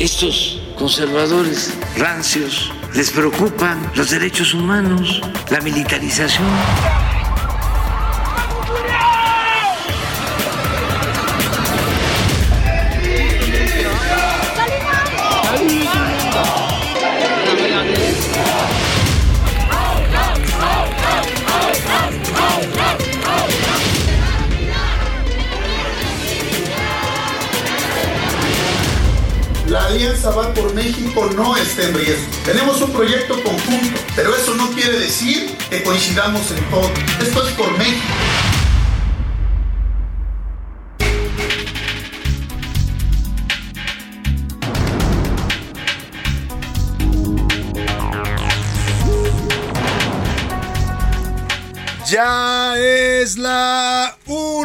Estos conservadores rancios les preocupan los derechos humanos, la militarización. Va por México no está en riesgo. Tenemos un proyecto conjunto, pero eso no quiere decir que coincidamos en todo. Esto es por México. Ya es la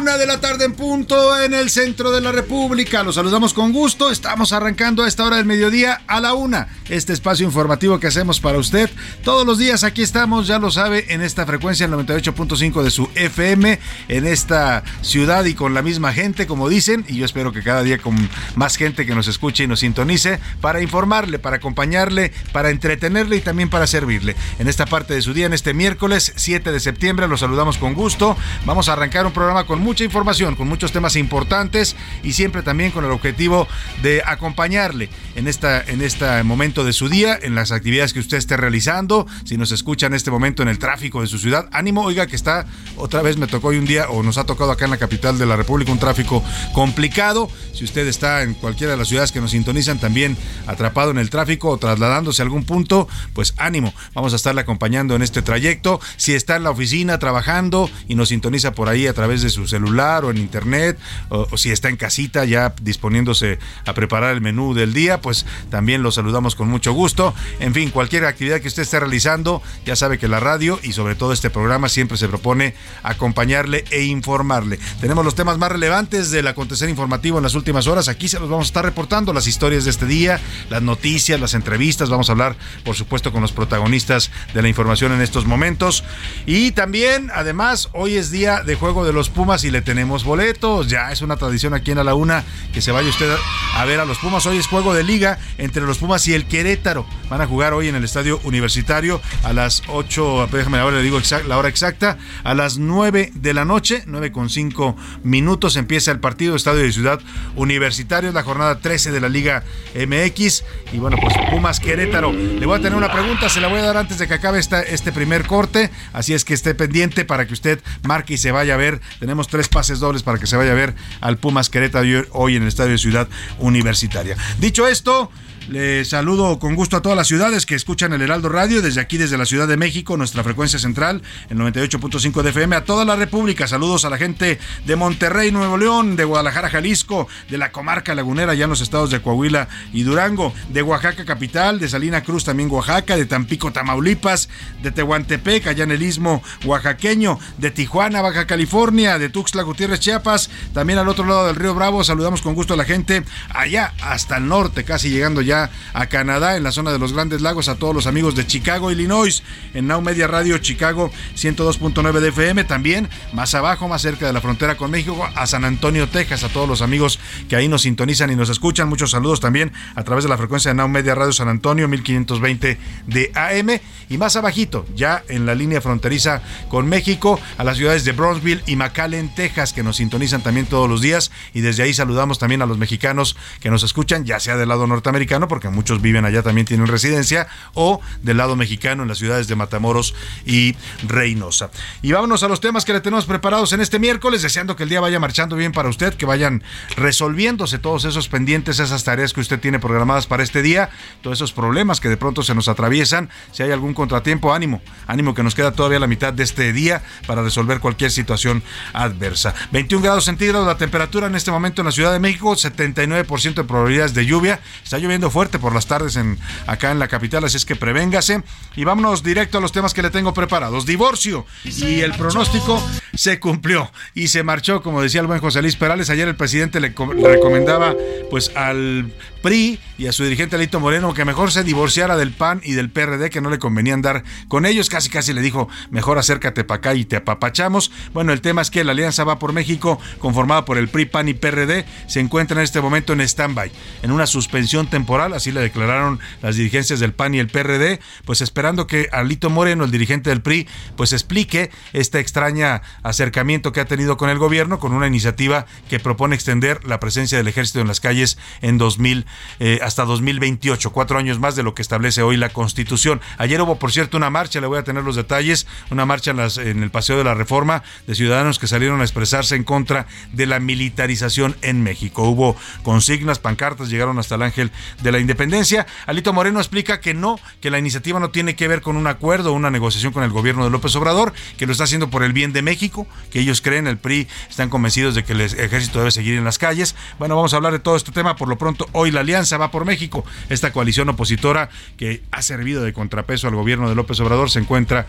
una de la tarde en punto en el centro de la República. Los saludamos con gusto. Estamos arrancando a esta hora del mediodía a la una. Este espacio informativo que hacemos para usted todos los días. Aquí estamos, ya lo sabe, en esta frecuencia, el 98.5 de su FM, en esta ciudad y con la misma gente, como dicen. Y yo espero que cada día con más gente que nos escuche y nos sintonice para informarle, para acompañarle, para entretenerle y también para servirle. En esta parte de su día, en este miércoles 7 de septiembre, saludamos con gusto. Vamos a arrancar un programa con mucha información, con muchos temas importantes y siempre también con el objetivo de acompañarle en, esta, en este momento de su día, en las actividades que usted esté realizando. Si nos escucha en este momento en el tráfico de su ciudad, ánimo, oiga que está, otra vez me tocó hoy un día o nos ha tocado acá en la capital de la República un tráfico complicado. Si usted está en cualquiera de las ciudades que nos sintonizan también atrapado en el tráfico o trasladándose a algún punto, pues ánimo, vamos a estarle acompañando en este trayecto. Si está en la oficina, trabajando y nos sintoniza por ahí a través de su celular o en internet, o, si está en casita ya disponiéndose a preparar el menú del día, pues también lo saludamos con mucho gusto. En fin, cualquier actividad que usted esté realizando, ya sabe que la radio y sobre todo este programa siempre se propone acompañarle e informarle. Tenemos los temas más relevantes del acontecer informativo en las últimas horas. Aquí se los vamos a estar reportando, las historias de este día, las noticias, las entrevistas. Vamos a hablar, por supuesto, con los protagonistas de la información en estos momentos. Y también además, hoy es día de juego de los Pumas y tenemos boletos. Ya es una tradición aquí en A la Una que se vaya usted a ver a los Pumas. Hoy es juego de liga entre los Pumas y el Querétaro. Van a jugar hoy en el estadio universitario a las 8, déjame ahora le digo la hora exacta, a las 9 de la noche, 9 con 5 minutos empieza el partido, estadio de Ciudad Universitario, la jornada 13 de la Liga MX. Y bueno, pues Pumas Querétaro. Le voy a tener una pregunta, se la voy a dar antes de que acabe esta, este primer corte, así es que esté pendiente para que usted marque y se vaya a ver. Tenemos tres pases dobles para que se vaya a ver al Pumas Querétaro hoy en el Estadio de Ciudad Universitaria. Dicho esto, le saludo con gusto a todas las ciudades que escuchan el Heraldo Radio, desde aquí, desde la Ciudad de México, nuestra frecuencia central, el 98.5 de FM, a toda la República. Saludos a la gente de Monterrey, Nuevo León, de Guadalajara, Jalisco, de la comarca lagunera, ya en los estados de Coahuila y Durango, de Oaxaca capital, de Salina Cruz, también Oaxaca, de Tampico, Tamaulipas, de Tehuantepec, allá en el istmo oaxaqueño, de Tijuana, Baja California, de Tuxtla Gutiérrez, Chiapas, también al otro lado del río Bravo. Saludamos con gusto a la gente allá hasta el norte, casi llegando ya a Canadá, en la zona de los Grandes Lagos, a todos los amigos de Chicago, Illinois, en Now Media Radio Chicago 102.9 de FM, también más abajo, más cerca de la frontera con México, a San Antonio, Texas, a todos los amigos que ahí nos sintonizan y nos escuchan. Muchos saludos también a través de la frecuencia de Now Media Radio San Antonio 1520 de AM y más abajito, ya en la línea fronteriza con México, a las ciudades de Bronzeville y McAllen, Texas, que nos sintonizan también todos los días y desde ahí saludamos también a los mexicanos que nos escuchan, ya sea del lado norteamericano, porque muchos viven allá también tienen residencia, o del lado mexicano en las ciudades de Matamoros y Reynosa. Y vámonos a los temas que le tenemos preparados en este miércoles, deseando que el día vaya marchando bien para usted, que vayan resolviéndose todos esos pendientes, esas tareas que usted tiene programadas para este día, todos esos problemas que de pronto se nos atraviesan, si hay algún contratiempo, ánimo, ánimo que nos queda todavía la mitad de este día para resolver cualquier situación adversa. 21 grados centígrados la temperatura en este momento en la Ciudad de México, 79% de probabilidades de lluvia, está lloviendo fuerte por las tardes en, acá en la capital, así es que prevéngase. Y vámonos directo a los temas que le tengo preparados. Divorcio. Y el pronóstico se cumplió y se marchó, como decía el buen José Luis Perales. Ayer el presidente le, le recomendaba pues al PRI y a su dirigente Alito Moreno que mejor se divorciara del PAN y del PRD, que no le convenía andar con ellos. Casi casi le dijo, mejor acércate para acá y te apapachamos. Bueno, el tema es que la Alianza Va por México, conformada por el PRI, PAN y PRD, se encuentra en este momento en stand-by, en una suspensión temporal, así le declararon las dirigencias del PAN y el PRD, pues esperando que Alito Moreno, el dirigente del PRI, pues explique este extraña acercamiento que ha tenido con el gobierno, con una iniciativa que propone extender la presencia del ejército en las calles en 2000 eh, hasta 2028, cuatro años más de lo que establece hoy la Constitución. Ayer hubo, por cierto, una marcha, le voy a tener los detalles, una marcha en, las, en el Paseo de la Reforma de ciudadanos que salieron a expresarse en contra de la militarización en México. Hubo consignas, pancartas, llegaron hasta el Ángel de la Independencia. Alito Moreno explica que no, que la iniciativa no tiene que ver con un acuerdo una negociación con el gobierno de López Obrador, que lo está haciendo por el bien de México, que ellos creen, el PRI, están convencidos de que el ejército debe seguir en las calles. Bueno, vamos a hablar de todo este tema. Por lo pronto, hoy la Alianza va por México. Esta coalición opositora que ha servido de contrapeso al gobierno de López Obrador se encuentra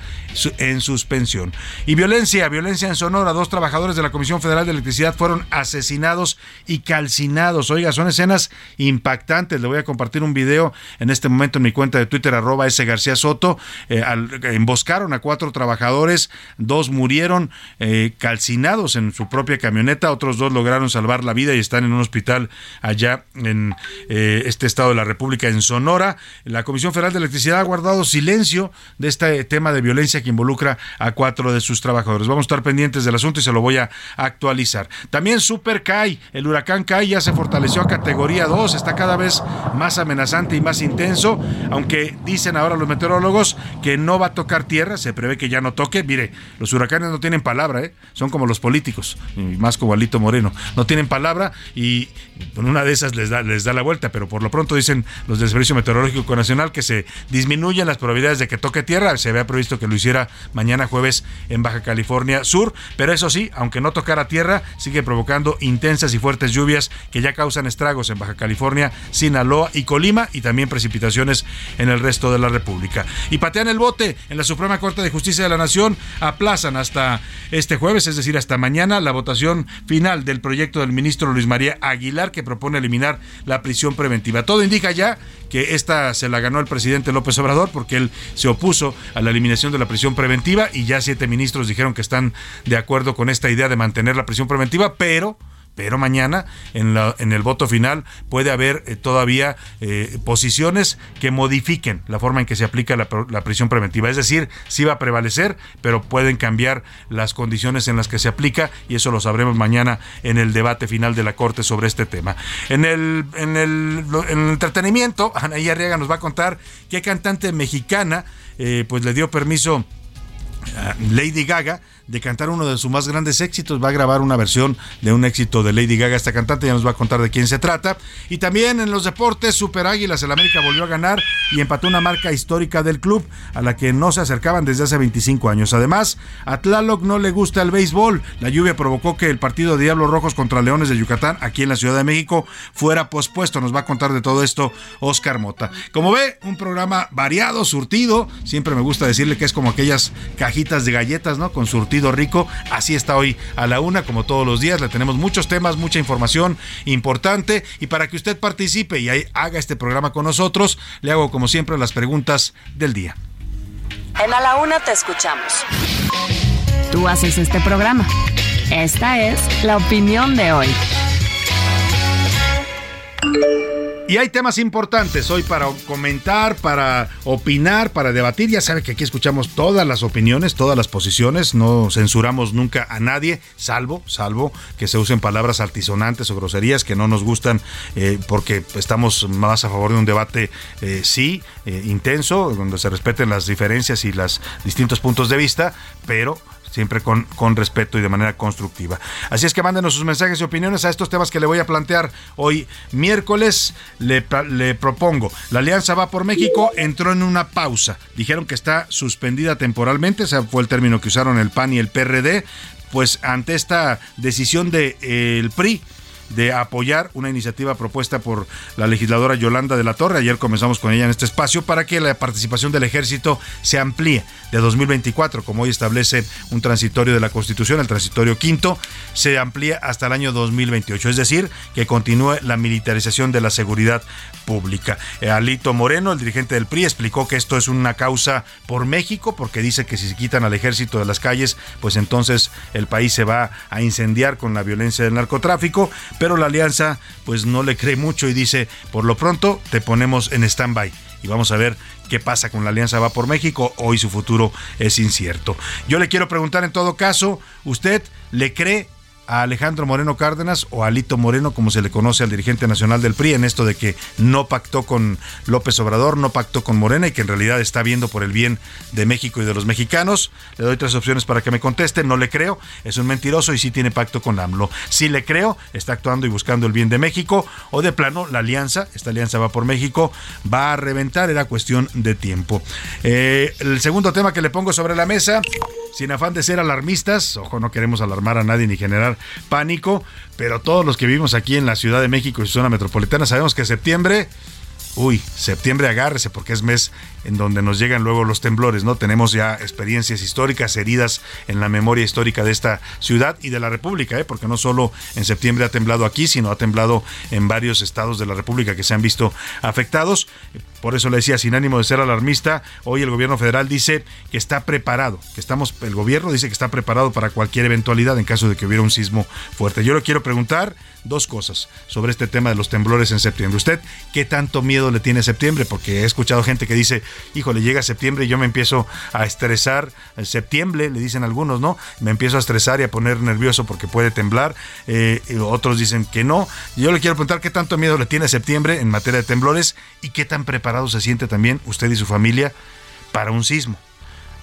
en suspensión. Y violencia, violencia en Sonora. Dos trabajadores de la Comisión Federal de Electricidad fueron asesinados y calcinados. Oiga, son escenas impactantes. Le voy a compartir un video en este momento en mi cuenta de Twitter, arroba S. García Soto. Eh, emboscaron a cuatro trabajadores, dos murieron eh, calcinados en su propia camioneta, otros dos lograron salvar la vida y están en un hospital allá en eh, este estado de la República, en Sonora. La Comisión Federal de Electricidad ha guardado silencio de este tema de violencia que involucra a cuatro de sus trabajadores. Vamos a estar pendientes del asunto y se lo voy a actualizar. También Super Kai, el huracán Kai ya se fortaleció a categoría 2, está cada vez más amenazante y más intenso, aunque dicen ahora los meteorólogos que no va a tocar tierra, se prevé que ya no toque. Mire, los huracanes no tienen palabra, ¿eh? son como los políticos, más como Alito Moreno, no tienen palabra y con una de esas les da, les da la vuelta, pero por lo pronto dicen los del Servicio Meteorológico Nacional que se disminuyen las probabilidades de que toque tierra. Se había previsto que lo hiciera mañana jueves en Baja California Sur, pero eso sí, aunque no tocara tierra, sigue provocando intensas y fuertes lluvias que ya causan estragos en Baja California, Sinaloa y Colima y también precipitaciones en el resto de la República. Y patean el bote en la Suprema Corte de Justicia de la Nación, aplazan hasta este jueves, es decir, hasta mañana, la votación final del proyecto del ministro Luis María Aguilar que propone eliminar la prisión preventiva. Todo indica ya que esta se la ganó el presidente López Obrador porque él se opuso a la eliminación de la prisión preventiva y ya siete ministros dijeron que están de acuerdo con esta idea de mantener la prisión preventiva, pero pero mañana en, la, en el voto final puede haber eh, todavía eh, posiciones que modifiquen la forma en que se aplica la, prisión preventiva. Es decir, sí va a prevalecer, pero pueden cambiar las condiciones en las que se aplica y eso lo sabremos mañana en el debate final de la Corte sobre este tema. En el entretenimiento, Anaí Arriaga nos va a contar qué cantante mexicana eh, pues le dio permiso a Lady Gaga de cantar uno de sus más grandes éxitos. Va a grabar una versión de un éxito de Lady Gaga, esta cantante, ya nos va a contar de quién se trata. Y también en los deportes, Super Águilas, el América volvió a ganar y empató una marca histórica del club a la que no se acercaban desde hace 25 años. Además, a Tlaloc no le gusta el béisbol. La lluvia provocó que el partido de Diablos Rojos contra Leones de Yucatán, aquí en la Ciudad de México, fuera pospuesto. Nos va a contar de todo esto Oscar Mota. Como ve, un programa variado, surtido. Siempre me gusta decirle que es como aquellas cajitas de galletas, ¿no? Con surtido rico. Así está hoy a la una, como todos los días. Le tenemos muchos temas, mucha información importante. Y para que usted participe y haga este programa con nosotros, le hago como siempre las preguntas del día. En A la Una te escuchamos. Tú haces este programa. Esta es la opinión de hoy. Y hay temas importantes hoy para comentar, para opinar, para debatir. Ya sabe que aquí escuchamos todas las opiniones, todas las posiciones. No censuramos nunca a nadie, salvo, salvo que se usen palabras altisonantes o groserías que no nos gustan eh, porque estamos más a favor de un debate, eh, sí, eh, intenso, donde se respeten las diferencias y los distintos puntos de vista, pero siempre con, con respeto y de manera constructiva. Así es que mándenos sus mensajes y opiniones a estos temas que le voy a plantear hoy miércoles. Le, propongo, la Alianza Va por México entró en una pausa. Dijeron que está suspendida temporalmente, ese fue el término que usaron el PAN y el PRD, pues ante esta decisión del de, el PRI de apoyar una iniciativa propuesta por la legisladora Yolanda de la Torre. Ayer comenzamos con ella en este espacio para que la participación del ejército se amplíe de 2024, como hoy establece un transitorio de la Constitución, el transitorio quinto, se amplía hasta el año 2028, es decir, que continúe la militarización de la seguridad pública. Eh, Alito Moreno, el dirigente del PRI, explicó que esto es una causa por México, porque dice que si se quitan al ejército de las calles, pues entonces el país se va a incendiar con la violencia del narcotráfico pero la alianza pues no le cree mucho y dice, por lo pronto te ponemos en stand-by y vamos a ver qué pasa con la Alianza Va por México. Hoy su futuro es incierto. Yo le quiero preguntar en todo caso, ¿usted le cree a Alejandro Moreno Cárdenas o a Alito Moreno, como se le conoce al dirigente nacional del PRI, en esto de que no pactó con López Obrador, no pactó con Morena y que en realidad está viendo por el bien de México y de los mexicanos. Le doy tres opciones para que me conteste. No le creo, es un mentiroso y sí tiene pacto con AMLO. Si le creo, está actuando y buscando el bien de México. O de plano, la alianza, esta alianza va por México, va a reventar, era cuestión de tiempo. Eh, el segundo tema que le pongo sobre la mesa, sin afán de ser alarmistas, ojo, no queremos alarmar a nadie ni generar pánico, pero todos los que vivimos aquí en la Ciudad de México y su zona metropolitana sabemos que septiembre uy, septiembre agárrese porque es mes en donde nos llegan luego los temblores, ¿no? Tenemos ya experiencias históricas, heridas en la memoria histórica de esta ciudad y de la República, ¿eh? porque no solo en septiembre ha temblado aquí, sino ha temblado en varios estados de la República que se han visto afectados. Por eso le decía, sin ánimo de ser alarmista, hoy el gobierno federal dice que está preparado, que estamos, el gobierno dice que está preparado para cualquier eventualidad en caso de que hubiera un sismo fuerte. Yo le quiero preguntar dos cosas sobre este tema de los temblores en septiembre. ¿Usted qué tanto miedo le tiene septiembre? Porque he escuchado gente que dice, híjole, llega septiembre y yo me empiezo a estresar. En septiembre, le dicen algunos, ¿no? Me empiezo a estresar y a poner nervioso porque puede temblar. Eh, otros dicen que no. Yo le quiero preguntar qué tanto miedo le tiene septiembre en materia de temblores y qué tan preparado se siente también usted y su familia para un sismo.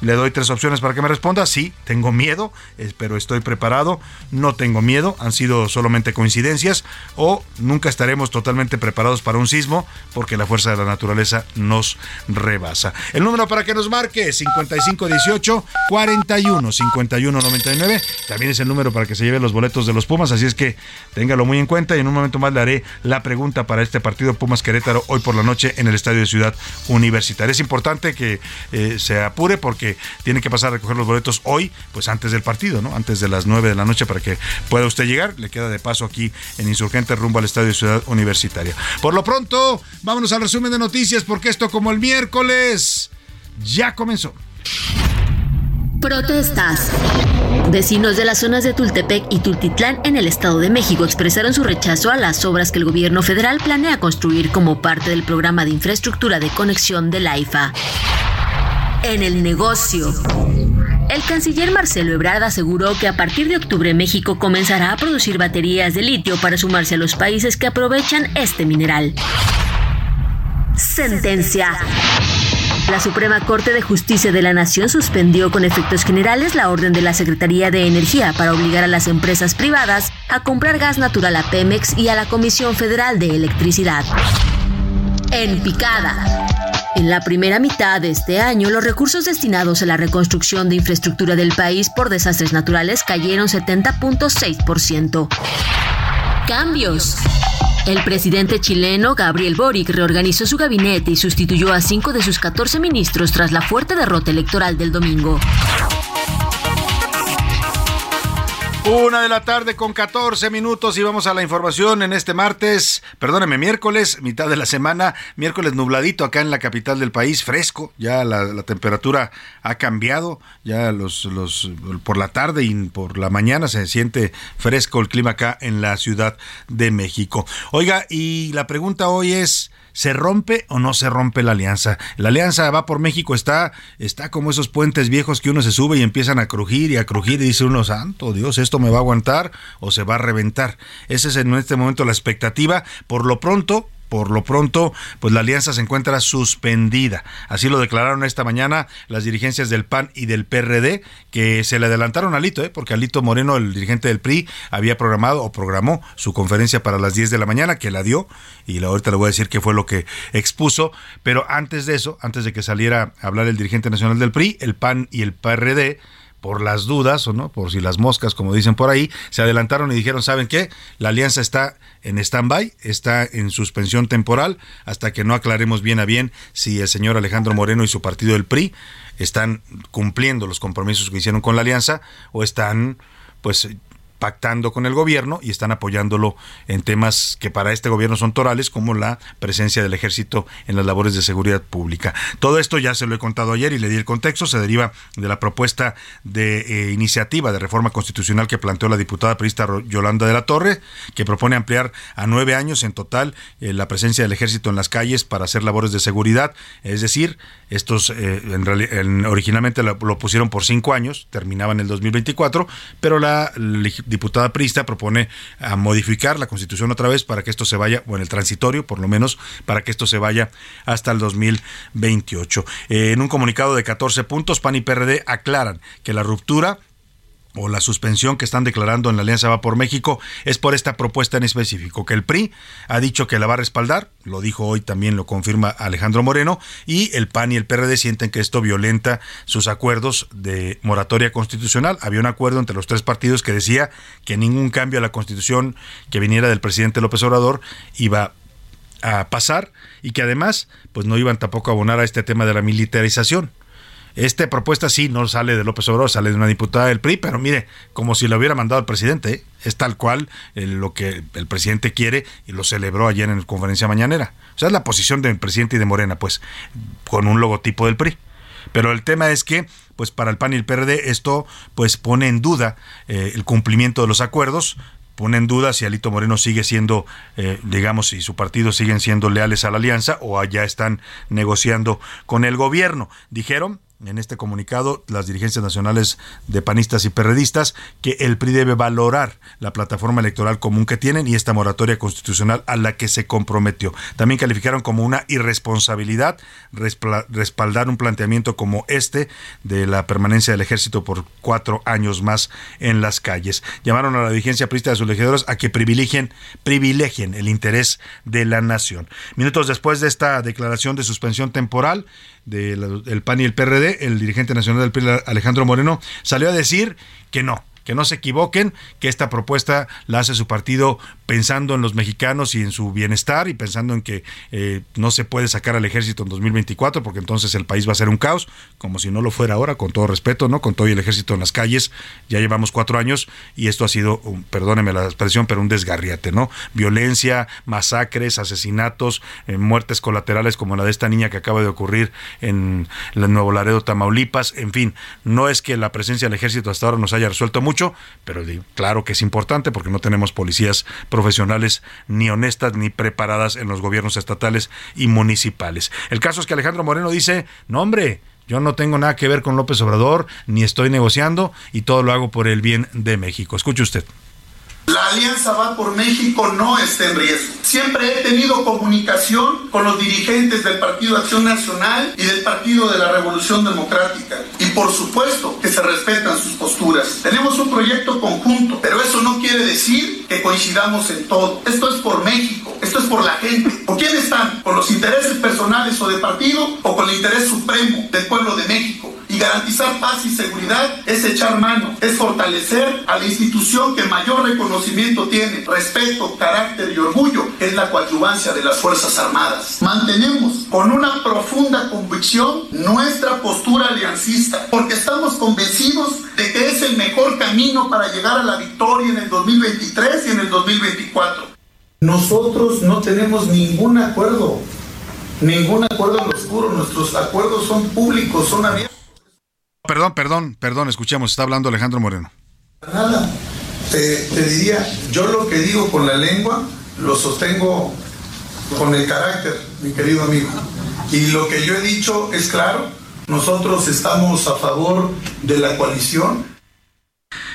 Le doy tres opciones para que me responda. Sí, tengo miedo, eh, pero estoy preparado. No tengo miedo, han sido solamente coincidencias. O nunca estaremos totalmente preparados para un sismo porque la fuerza de la naturaleza nos rebasa. El número para que nos marque es 5518 41 51 99. También es el número para que se lleve los boletos de los Pumas. Así es que téngalo muy en cuenta y en un momento más le haré la pregunta para este partido Pumas Querétaro hoy por la noche en el Estadio de Ciudad Universitaria. Es importante que eh, se apure porque tiene que pasar a recoger los boletos hoy, pues antes del partido, ¿no? Antes de las 9 de la noche para que pueda usted llegar. Le queda de paso aquí en Insurgente rumbo al Estadio Ciudad Universitaria. Por lo pronto, vámonos al resumen de noticias porque esto como el miércoles ya comenzó. Protestas. Vecinos de las zonas de Tultepec y Tultitlán en el Estado de México expresaron su rechazo a las obras que el gobierno federal planea construir como parte del programa de infraestructura de conexión de la IFA en el negocio. El canciller Marcelo Ebrard aseguró que a partir de octubre México comenzará a producir baterías de litio para sumarse a los países que aprovechan este mineral. Sentencia. La Suprema Corte de Justicia de la Nación suspendió con efectos generales la orden de la Secretaría de Energía para obligar a las empresas privadas a comprar gas natural a Pemex y a la Comisión Federal de Electricidad. En picada. En la primera mitad de este año, los recursos destinados a la reconstrucción de infraestructura del país por desastres naturales cayeron 70.6%. Cambios. El presidente chileno Gabriel Boric reorganizó su gabinete y sustituyó a cinco de sus 14 ministros tras la fuerte derrota electoral del domingo. Una de la tarde con 14 minutos y vamos a la información en este martes, perdóneme, miércoles, mitad de la semana, miércoles nubladito acá en la capital del país, fresco, ya la, temperatura ha cambiado, ya los, los, por la tarde y por la mañana se siente fresco el clima acá en la Ciudad de México. Oiga, y la pregunta hoy es... ¿Se rompe o no se rompe la alianza? La alianza va por México, está, está como esos puentes viejos que uno se sube y empiezan a crujir y a crujir y dice uno, santo Dios, ¿esto me va a aguantar o se va a reventar? Esa es en este momento la expectativa. Por lo pronto, por lo pronto, pues la alianza se encuentra suspendida. Así lo declararon esta mañana las dirigencias del PAN y del PRD, que se le adelantaron a Alito, ¿eh? porque Alito Moreno, el dirigente del PRI, había programado o programó su conferencia para las 10 de la mañana, que la dio, y ahorita le voy a decir qué fue lo que expuso, pero antes de eso, antes de que saliera a hablar el dirigente nacional del PRI, el PAN y el PRD, por las dudas o no, por si las moscas, como dicen por ahí, se adelantaron y dijeron, ¿saben qué? La alianza está en stand-by, está en suspensión temporal, hasta que no aclaremos bien a bien si el señor Alejandro Moreno y su partido del PRI están cumpliendo los compromisos que hicieron con la alianza o están pues pactando con el gobierno y están apoyándolo en temas que para este gobierno son torales, como la presencia del ejército en las labores de seguridad pública. Todo esto ya se lo he contado ayer y le di el contexto, se deriva de la propuesta de eh, iniciativa de reforma constitucional que planteó la diputada periodista Yolanda de la Torre, que propone ampliar a nueve años en total eh, la presencia del ejército en las calles para hacer labores de seguridad, es decir, estos eh, en, originalmente lo, pusieron por cinco años, terminaban en el 2024, pero la diputada Prista propone a modificar la Constitución otra vez para que esto se vaya, o en el transitorio por lo menos, para que esto se vaya hasta el 2028. Eh, en un comunicado de 14 puntos, PAN y PRD aclaran que la ruptura o la suspensión que están declarando en la Alianza Va por México es por esta propuesta en específico, que el PRI ha dicho que la va a respaldar, lo dijo hoy también, lo confirma Alejandro Moreno, y el PAN y el PRD sienten que esto violenta sus acuerdos de moratoria constitucional. Había un acuerdo entre los tres partidos que decía que ningún cambio a la constitución que viniera del presidente López Obrador iba a pasar y que además pues no iban tampoco a abonar a este tema de la militarización. Esta propuesta sí no sale de López Obrador, sale de una diputada del PRI, pero mire, como si lo hubiera mandado el presidente, ¿eh? es tal cual eh, lo que el presidente quiere y lo celebró ayer en la conferencia mañanera. O sea, es la posición del presidente y de Morena, pues, con un logotipo del PRI. Pero el tema es que, pues para el PAN y el PRD esto pues pone en duda eh, el cumplimiento de los acuerdos, pone en duda si Alito Moreno sigue siendo, digamos, si su partido siguen siendo leales a la alianza o ya están negociando con el gobierno. Dijeron en este comunicado las dirigencias nacionales de panistas y perredistas que el PRI debe valorar la plataforma electoral común que tienen y esta moratoria constitucional a la que se comprometió. También calificaron como una irresponsabilidad respaldar un planteamiento como este de la permanencia del ejército por cuatro años más en las calles. Llamaron a la dirigencia prista de sus legisladores a que privilegien, privilegien el interés de la nación. Minutos después de esta declaración de suspensión temporal, del PAN y el PRD, el dirigente nacional del PRI, Alejandro Moreno, salió a decir que no, que no se equivoquen, que esta propuesta la hace su partido pensando en los mexicanos y en su bienestar y pensando en que eh, no se puede sacar al ejército en 2024 porque entonces el país va a ser un caos, como si no lo fuera ahora, con todo respeto, ¿no? Con todo el ejército en las calles, ya llevamos cuatro años y esto ha sido, perdóneme la expresión, pero un desgarriate, ¿no? Violencia, masacres, asesinatos, eh, muertes colaterales como la de esta niña que acaba de ocurrir en el Nuevo Laredo, Tamaulipas, en fin, no es que la presencia del ejército hasta ahora nos haya resuelto mucho, pero claro que es importante porque no tenemos policías profesionales ni honestas ni preparadas en los gobiernos estatales y municipales. El caso es que Alejandro Moreno dice, no hombre, yo no tengo nada que ver con López Obrador, ni estoy negociando y todo lo hago por el bien de México. Escuche usted. La alianza va por México no está en riesgo. Siempre he tenido comunicación con los dirigentes del Partido Acción Nacional y del Partido de la Revolución Democrática. Y por supuesto que se respetan sus posturas. Tenemos un proyecto conjunto, pero eso no quiere decir que coincidamos en todo. Esto es por México, esto es por la gente. ¿Por quién están? ¿Con los intereses personales o de partido o con el interés supremo del pueblo de México? Y garantizar paz y seguridad es echar mano, es fortalecer a la institución que mayor reconocimiento tiene, respeto, carácter y orgullo, es la coadyuvancia de las Fuerzas Armadas. Mantenemos con una profunda convicción nuestra postura aliancista, porque estamos convencidos de que es el el mejor camino para llegar a la victoria en el 2023 y en el 2024. Nosotros no tenemos ningún acuerdo, ningún acuerdo en lo oscuro, nuestros acuerdos son públicos, son abiertos. Perdón, perdón, perdón, escuchemos, está hablando Alejandro Moreno. Nada, te, te diría, yo lo que digo con la lengua lo sostengo con el carácter, mi querido amigo. Y lo que yo he dicho es claro, nosotros estamos a favor de la coalición.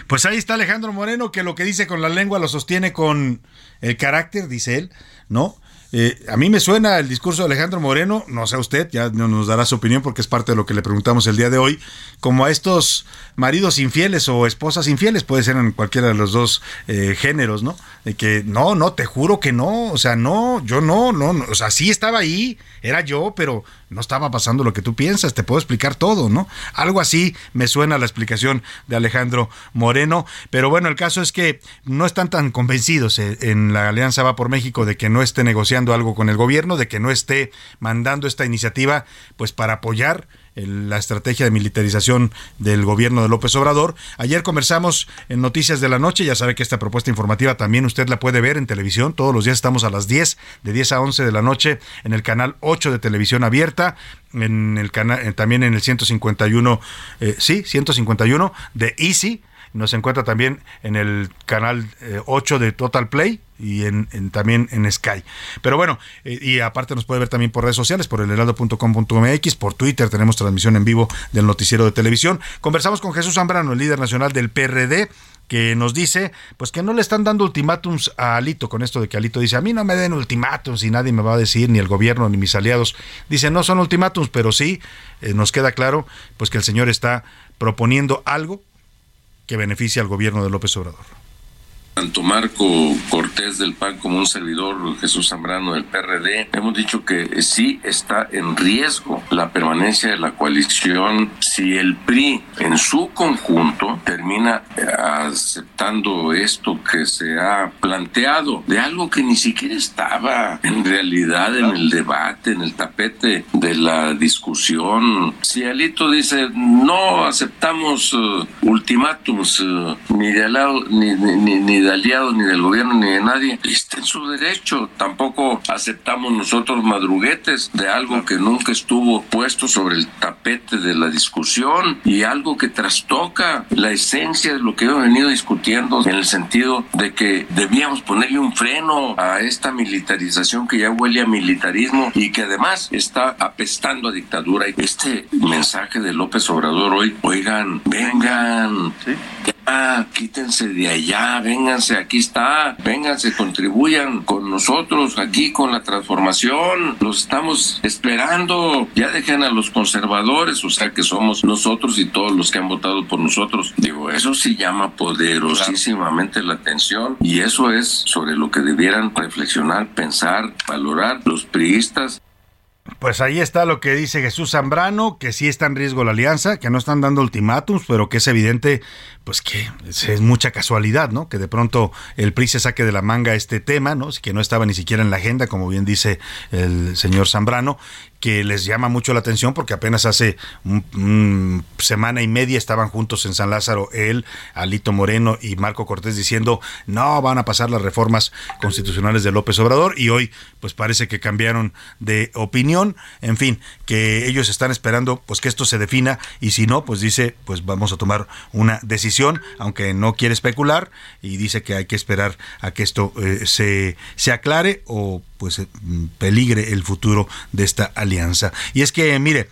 Pues ahí está Alejandro Moreno, que lo que dice con la lengua lo sostiene con el carácter, dice él, ¿no? Eh, a mí me suena el discurso de Alejandro Moreno, no sé usted, ya nos dará su opinión porque es parte de lo que le preguntamos el día de hoy, como a estos maridos infieles o esposas infieles, puede ser en cualquiera de los dos eh, géneros, ¿no? De que no, no, te juro que no, o sea, no, yo no, no, no, o sea, sí estaba ahí, era yo, pero no estaba pasando lo que tú piensas, te puedo explicar todo, ¿no? Algo así me suena la explicación de Alejandro Moreno, pero bueno, el caso es que no están tan convencidos eh, en la Alianza Va por México de que no esté negociando algo con el gobierno, de que no esté mandando esta iniciativa pues para apoyar la estrategia de militarización del gobierno de López Obrador. Ayer conversamos en Noticias de la Noche, ya sabe que esta propuesta informativa también usted la puede ver en televisión, todos los días estamos a las 10, de 10 a 11 de la noche en el canal 8 de televisión abierta, en el canal eh, también en el 151, eh, sí, 151 de Easy, nos encuentra también en el canal 8 eh, de Total Play y en, también en Sky. Pero bueno, eh, y aparte nos puede ver también por redes sociales, por el heraldo.com.mx, por Twitter tenemos transmisión en vivo del noticiero de televisión. Conversamos con Jesús Zambrano, el líder nacional del PRD, que nos dice pues que no le están dando ultimátums a Alito con esto de que Alito dice a mí no me den ultimátums y nadie me va a decir ni el gobierno ni mis aliados dice no son ultimátums pero sí eh, nos queda claro pues que el señor está proponiendo algo que beneficia al gobierno de López Obrador tanto Marco Cortés del PAN como un servidor Jesús Zambrano del PRD, hemos dicho que sí está en riesgo la permanencia de la coalición si el PRI en su conjunto termina eh, aceptando esto que se ha planteado de algo que ni siquiera estaba en realidad en el debate, en el tapete de la discusión. Si Alito dice no aceptamos uh, ultimátums uh, ni de lado ni, ni, ni de aliados, ni del gobierno, ni de nadie, está en su derecho. Tampoco aceptamos nosotros madruguetes de algo que nunca estuvo puesto sobre el tapete de la discusión y algo que trastoca la esencia de lo que hemos venido discutiendo en el sentido de que debíamos ponerle un freno a esta militarización que ya huele a militarismo y que además está apestando a dictadura. Este mensaje de López Obrador hoy, oigan, vengan, ya, quítense de allá, vengan aquí está, vénganse, contribuyan con nosotros aquí con la transformación, los estamos esperando, ya dejen a los conservadores, o sea que somos nosotros y todos los que han votado por nosotros. Digo, eso sí llama poderosísimamente la atención y eso es sobre lo que debieran reflexionar, pensar, valorar los priistas. Pues ahí está lo que dice Jesús Zambrano, que sí está en riesgo la alianza, que no están dando ultimátums, pero que es evidente, pues que es, mucha casualidad, ¿no? Que de pronto el PRI se saque de la manga este tema, ¿no? Que no estaba ni siquiera en la agenda, como bien dice el señor Zambrano, que les llama mucho la atención porque apenas hace un, semana y media estaban juntos en San Lázaro él, Alito Moreno y Marco Cortés diciendo no van a pasar las reformas constitucionales de López Obrador y hoy pues parece que cambiaron de opinión, en fin, que ellos están esperando pues que esto se defina y si no pues dice pues vamos a tomar una decisión, aunque no quiere especular y dice que hay que esperar a que esto eh, se, se aclare o pues eh, peligre el futuro de esta alianza. Y es que, mire,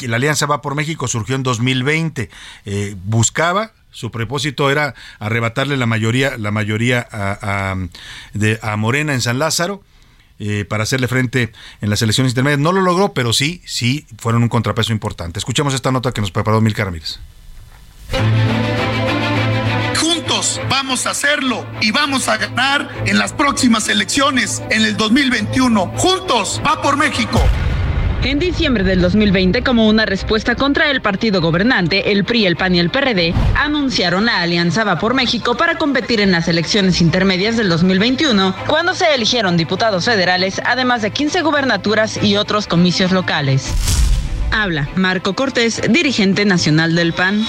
la Alianza Va por México surgió en 2020, eh, buscaba su propósito era arrebatarle la mayoría, la mayoría a, de, a Morena en San Lázaro. Eh, para hacerle frente en las elecciones intermedias. No lo logró, pero sí, sí fueron un contrapeso importante. Escuchemos esta nota que nos preparó Milka Ramírez. Vamos a hacerlo y vamos a ganar en las próximas elecciones en el 2021. Juntos, va por México. En diciembre del 2020, como una respuesta contra el partido gobernante, el PRI, el PAN y el PRD anunciaron la alianza Va por México para competir en las elecciones intermedias del 2021, cuando se eligieron diputados federales, además de 15 gubernaturas y otros comicios locales. Habla Marco Cortés, dirigente nacional del PAN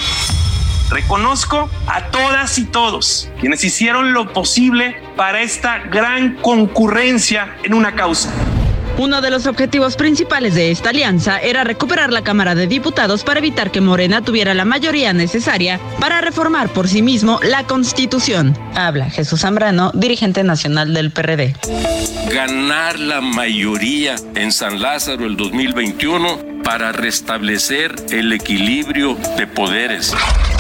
Reconozco a todas y todos quienes hicieron lo posible para esta gran concurrencia en una causa. Uno de los objetivos principales de esta alianza era recuperar la Cámara de Diputados para evitar que Morena tuviera la mayoría necesaria para reformar por sí mismo la Constitución. Habla Jesús Zambrano, dirigente nacional del PRD. Ganar la mayoría en San Lázaro el 2021 para restablecer el equilibrio de poderes.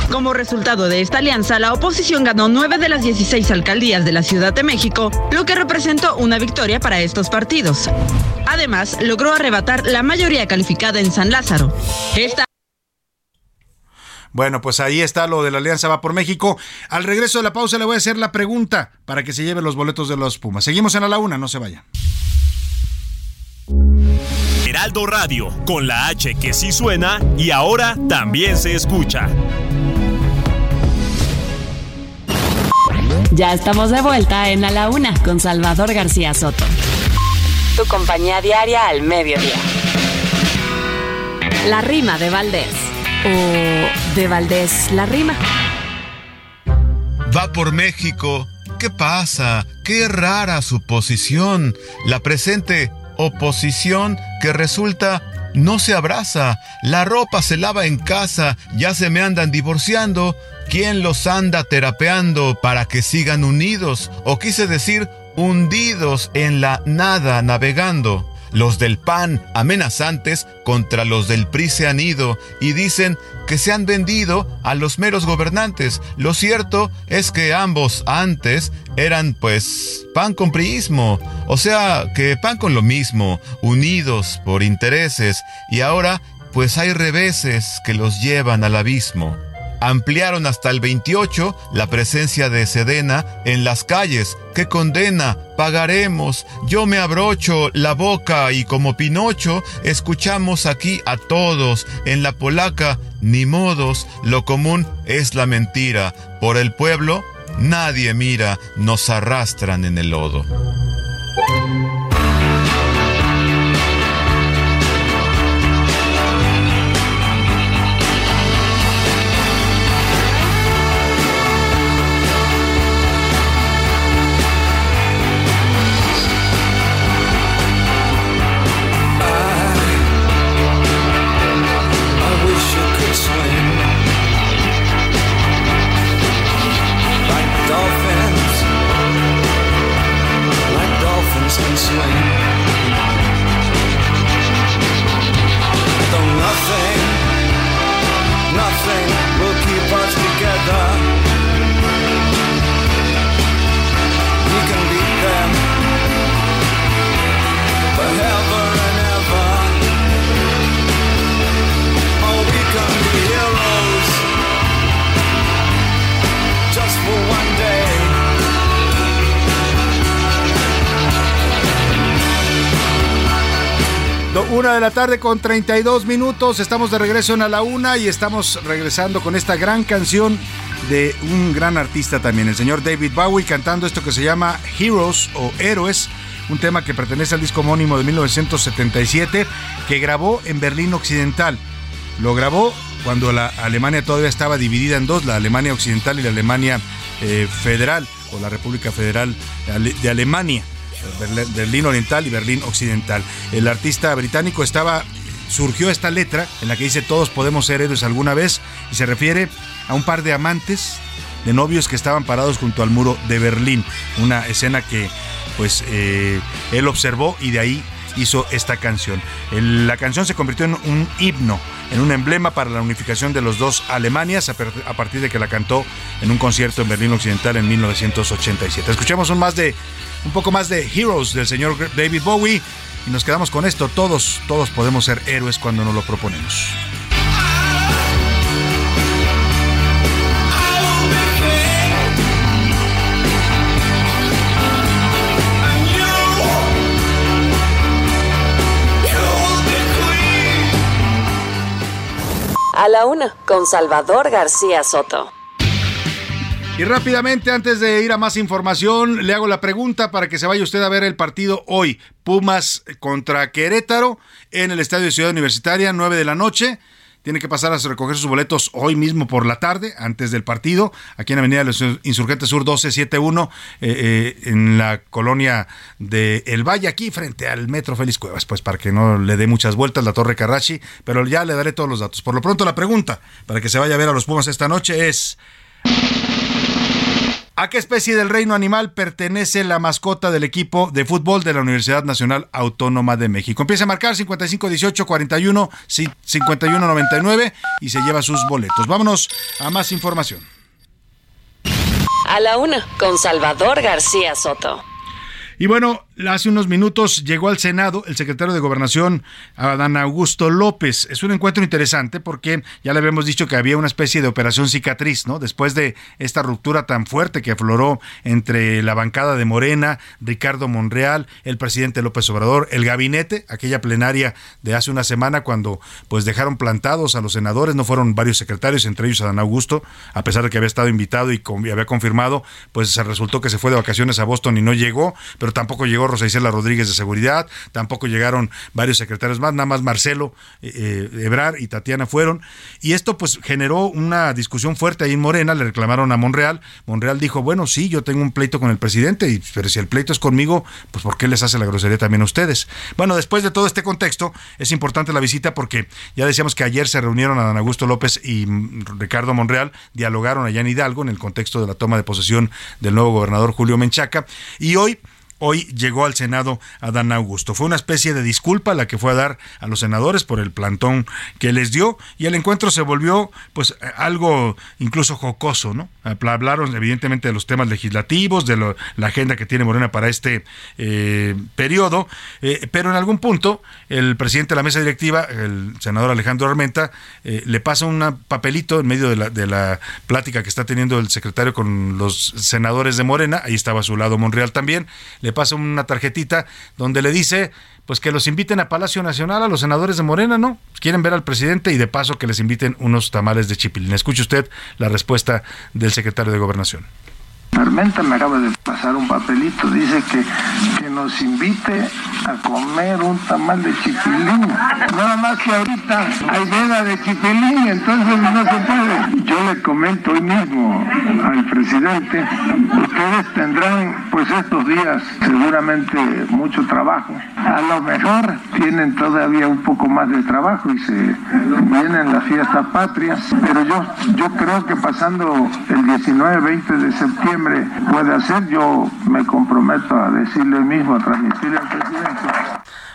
Como resultado de esta alianza, la oposición ganó nueve de las 16 alcaldías de la Ciudad de México, lo que representó una victoria para estos partidos. Además, logró arrebatar la mayoría calificada en San Lázaro. Esta bueno, pues ahí está lo de la Alianza Va por México. Al regreso de la pausa le voy a hacer la pregunta para que se lleve los boletos de los Pumas. Seguimos en a la una, no se vayan. Heraldo Radio, con la H que sí suena y ahora también se escucha. Ya estamos de vuelta en A la Una con Salvador García Soto. Tu compañía diaria al mediodía. La rima de Valdés. O de Valdés la rima. Va por México. ¿Qué pasa? Qué rara su posición. La presente oposición que resulta no se abraza, la ropa se lava en casa, ya se me andan divorciando, ¿quién los anda terapeando para que sigan unidos? O quise decir, hundidos en la nada navegando. Los del PAN amenazantes contra los del PRI se han ido y dicen que se han vendido a los meros gobernantes. Lo cierto es que ambos antes eran pues pan con priismo, o sea que pan con lo mismo, unidos por intereses y ahora pues hay reveses que los llevan al abismo ampliaron hasta el 28 la presencia de Sedena en las calles. ¡Qué condena! Pagaremos. Yo me abrocho la boca y como Pinocho escuchamos aquí a todos. En la polaca, ni modos, lo común es la mentira. Por el pueblo, nadie mira, nos arrastran en el lodo. Una de la tarde con 32 minutos. Estamos de regreso en A la Una y estamos regresando con esta gran canción de un gran artista también, el señor David Bowie, cantando esto que se llama Heroes o Héroes, un tema que pertenece al disco homónimo de 1977 que grabó en Berlín Occidental. Lo grabó cuando la Alemania todavía estaba dividida en dos, la Alemania Occidental y la Alemania eh, Federal o la República Federal de Alemania. Berlín Oriental y Berlín Occidental. El artista británico estaba surgió esta letra en la que dice todos podemos ser héroes alguna vez y se refiere a un par de amantes de novios que estaban parados junto al muro de Berlín, una escena que pues eh, él observó y de ahí hizo esta canción. la canción se convirtió en un himno, en un emblema para la unificación de los dos Alemanias a, partir de que la cantó en un concierto en Berlín Occidental en 1987. Escuchemos un, más de, un poco más de Heroes del señor David Bowie y nos quedamos con esto. Todos, todos podemos ser héroes cuando nos lo proponemos. A la una, con Salvador García Soto. Y rápidamente, antes de ir a más información, le hago la pregunta para que se vaya usted a ver el partido hoy. Pumas contra Querétaro en el Estadio de Ciudad Universitaria, 9 de la noche. tiene que pasar a recoger sus boletos hoy mismo por la tarde, antes del partido, aquí en Avenida de los Insurgentes Sur 1271, eh, eh, en la colonia de El Valle, aquí frente al Metro Félix Cuevas, pues para que no le dé muchas vueltas la Torre Carrachi, pero ya le daré todos los datos. Por lo pronto la pregunta, para que se vaya a ver a los Pumas esta noche, es... ¿A qué especie del reino animal pertenece la mascota del equipo de fútbol de la Universidad Nacional Autónoma de México? Empieza a marcar 55 18 41 51 99 y se lleva sus boletos. Vámonos a más información. A la una, con Salvador García Soto. Y bueno, hace unos minutos llegó al Senado el secretario de Gobernación, Adán Augusto López. Es un encuentro interesante porque ya le habíamos dicho que había una especie de operación cicatriz, ¿no? Después de esta ruptura tan fuerte que afloró entre la bancada de Morena, Ricardo Monreal, el presidente López Obrador, el gabinete, aquella plenaria de hace una semana cuando pues dejaron plantados a los senadores, no fueron varios secretarios, entre ellos Adán Augusto, a pesar de que había estado invitado y había confirmado, pues resultó que se fue de vacaciones a Boston y no llegó, pero tampoco llegó Rosa Isela Rodríguez de Seguridad, tampoco llegaron varios secretarios más, nada más Marcelo eh, eh, Ebrar y Tatiana fueron. Y esto pues generó una discusión fuerte ahí en Morena, le reclamaron a Monreal. Monreal dijo, bueno, sí, yo tengo un pleito con el presidente, y, pero si el pleito es conmigo, pues ¿por qué les hace la grosería también a ustedes? Bueno, después de todo este contexto, es importante la visita porque ya decíamos que ayer se reunieron a Dan Augusto López y Ricardo Monreal, dialogaron allá en Hidalgo en el contexto de la toma de posesión del nuevo gobernador Julio Menchaca, y hoy hoy llegó al Senado Adán Augusto. Fue una especie de disculpa la que fue a dar a los senadores por el plantón que les dio y el encuentro se volvió pues algo incluso jocoso, ¿no? Hablaron evidentemente de los temas legislativos, de la agenda que tiene Morena para este eh, periodo, eh, pero en algún punto el presidente de la mesa directiva, el senador Alejandro Armenta, eh, le pasa un papelito en medio de la, de la plática que está teniendo el secretario con los senadores de Morena, ahí estaba a su lado Monreal también, le pasa una tarjetita donde le dice pues que los inviten a Palacio Nacional a los senadores de Morena, ¿no? Quieren ver al presidente y de paso que les inviten unos tamales de chipilín. Escuche usted la respuesta del secretario de Gobernación. Armenta me acaba de pasar un papelito, dice que, que nos invite a comer un tamal de chipilín. Nada más que ahorita hay veda de chipilín, entonces no se puede. Yo le comento hoy mismo al presidente, ustedes tendrán pues estos días seguramente mucho trabajo. A lo mejor tienen todavía un poco más de trabajo y se vienen las fiestas patrias, pero yo, yo creo que pasando el 19-20 de septiembre, puede hacer, yo me comprometo a decirle mismo, a transmitirle al presidente.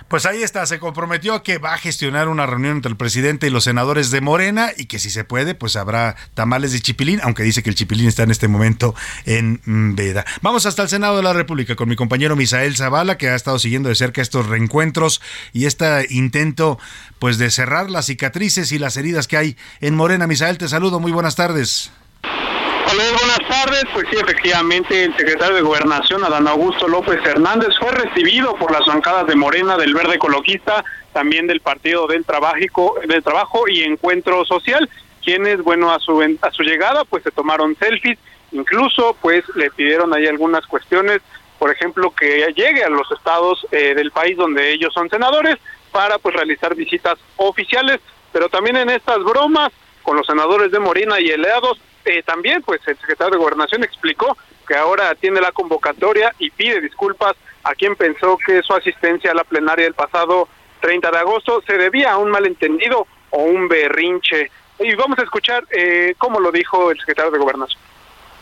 Pues ahí está, se comprometió a que va a gestionar una reunión entre el presidente y los senadores de Morena y que si se puede, pues habrá tamales de chipilín, aunque dice que el chipilín está en este momento en Veda. Vamos hasta el Senado de la República con mi compañero Misael Zavala, que ha estado siguiendo de cerca estos reencuentros y este intento pues de cerrar las cicatrices y las heridas que hay en Morena. Misael, te saludo, muy buenas tardes. Hola, buenas tardes. Pues sí, efectivamente, el secretario de Gobernación, Adán Augusto López Hernández, fue recibido por las bancadas de Morena, del Verde Ecologista, también del Partido del Trabajo, del Trabajo y Encuentro Social, quienes, bueno, a su, a su llegada, pues se tomaron selfies, incluso, pues le pidieron ahí algunas cuestiones, por ejemplo, que llegue a los estados eh, del país donde ellos son senadores para, pues, realizar visitas oficiales, pero también en estas bromas con los senadores de Morena y eleados, eh, también pues el secretario de Gobernación explicó que ahora tiene la convocatoria y pide disculpas a quien pensó que su asistencia a la plenaria del pasado 30 de agosto se debía a un malentendido o un berrinche. Y vamos a escuchar eh, cómo lo dijo el secretario de Gobernación.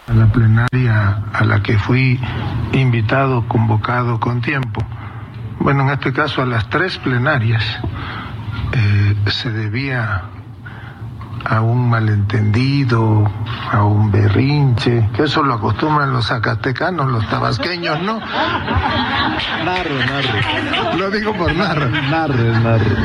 A la plenaria a la que fui invitado, convocado con tiempo, bueno, en este caso a las tres plenarias, eh, se debía a un malentendido, a un berrinche, que eso lo acostumbran los zacatecanos, los tabasqueños, ¿no? Narro, narro. Lo digo por narro. Narro, narro.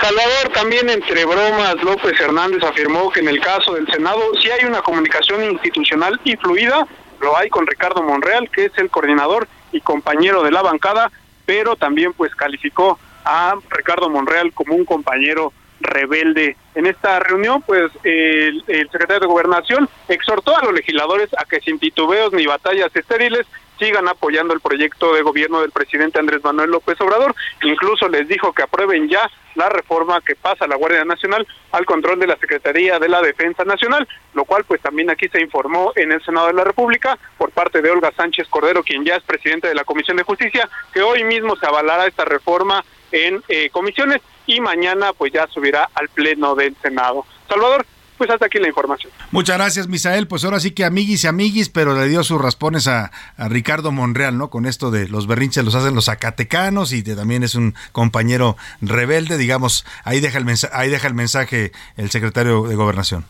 Salvador, también entre bromas, López Hernández afirmó que en el caso del Senado sí hay una comunicación institucional y fluida, lo hay con Ricardo Monreal, que es el coordinador y compañero de la bancada, pero también pues calificó a Ricardo Monreal como un compañero rebelde. En esta reunión, pues el, secretario de Gobernación exhortó a los legisladores a que sin titubeos ni batallas estériles sigan apoyando el proyecto de gobierno del presidente Andrés Manuel López Obrador. Incluso les dijo que aprueben ya la reforma que pasa la Guardia Nacional al control de la Secretaría de la Defensa Nacional, lo cual pues también aquí se informó en el Senado de la República por parte de Olga Sánchez Cordero, quien ya es presidente de la Comisión de Justicia, que hoy mismo se avalará esta reforma en eh, comisiones y mañana pues ya subirá al Pleno del Senado. Salvador, pues hasta aquí la información. Muchas gracias, Misael. Pues ahora sí que amiguis y amiguis, pero le dio sus raspones a, Ricardo Monreal, ¿no? Con esto de los berrinches los hacen los zacatecanos y también es un compañero rebelde, digamos, ahí deja el mensaje, ahí deja el mensaje el secretario de Gobernación.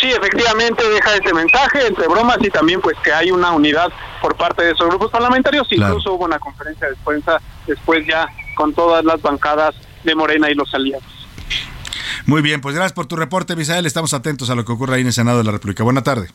Sí, efectivamente deja ese mensaje, entre bromas y también pues que hay una unidad por parte de esos grupos parlamentarios, incluso hubo una conferencia de prensa después ya con todas las bancadas de Morena y los aliados. Muy bien, pues gracias por tu reporte, Misael. Estamos atentos a lo que ocurre ahí en el Senado de la República. Buena tarde.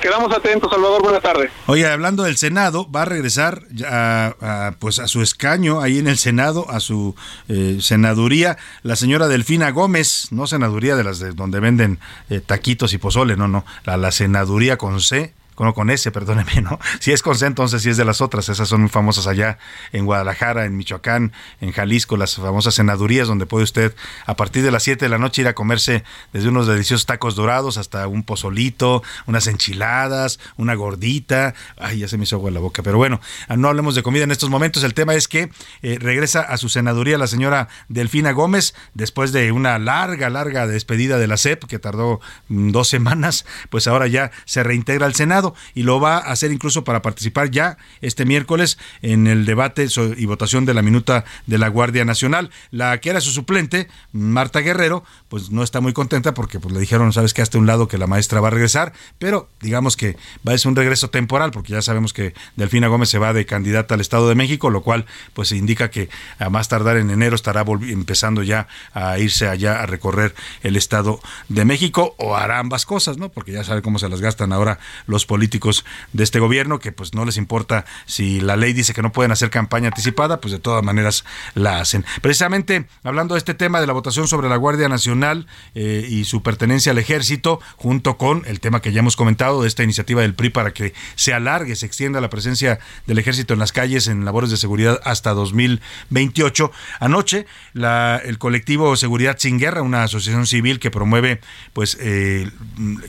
Quedamos atentos, Salvador. Buena tarde. Oye, hablando del Senado, va a regresar a, pues a su escaño ahí en el Senado, a su eh, senaduría, la señora Delfina Gómez, no senaduría de las de donde venden eh, taquitos y pozole, no, no, la, la senaduría con C con, con ese, perdóneme, ¿no? Si es con C, entonces sí es de las otras. Esas son muy famosas allá en Guadalajara, en Michoacán, en Jalisco, las famosas senadurías donde puede usted a partir de las 7 de la noche ir a comerse desde unos deliciosos tacos dorados hasta un pozolito, unas enchiladas, una gordita. Ay, ya se me hizo agua en la boca. Pero bueno, no hablemos de comida en estos momentos. El tema es que eh, regresa a su senaduría la señora Delfina Gómez después de una larga, larga despedida de la CEP que tardó mm, dos semanas. Pues ahora ya se reintegra al Senado y lo va a hacer incluso para participar ya este miércoles en el debate y votación de la minuta de la Guardia Nacional. La que era su suplente, Marta Guerrero, pues no está muy contenta porque pues, le dijeron, sabes que hasta un lado que la maestra va a regresar, pero digamos que va a ser un regreso temporal porque ya sabemos que Delfina Gómez se va de candidata al Estado de México, lo cual pues indica que a más tardar en enero estará empezando ya a irse allá a recorrer el Estado de México o hará ambas cosas, ¿no? Porque ya sabe cómo se las gastan ahora los políticos de este gobierno, que pues no les importa si la ley dice que no pueden hacer campaña anticipada, pues de todas maneras la hacen. Precisamente hablando de este tema de la votación sobre la Guardia Nacional eh, y su pertenencia al ejército, junto con el tema que ya hemos comentado de esta iniciativa del PRI para que se alargue, se extienda la presencia del ejército en las calles en labores de seguridad hasta 2028. Anoche la, el colectivo Seguridad Sin Guerra, una asociación civil que promueve pues eh,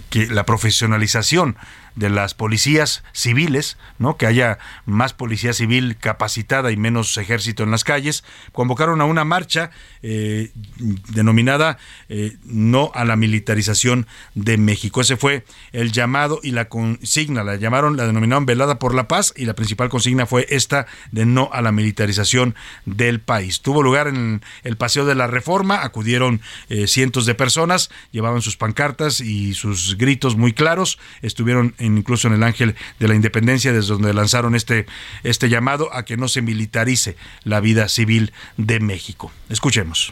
que la profesionalización de las policías civiles, ¿no? Que haya más policía civil capacitada y menos ejército en las calles. Convocaron a una marcha eh, denominada eh, No a la militarización de México. Ese fue el llamado y la consigna. La llamaron, la denominaron Velada por la Paz y la principal consigna fue esta de No a la militarización del país. Tuvo lugar en el Paseo de la Reforma, acudieron eh, cientos de personas, llevaban sus pancartas y sus gritos muy claros, estuvieron incluso en el Ángel de la Independencia, desde donde lanzaron este, este llamado a que no se militarice la vida civil de México. Escuchemos.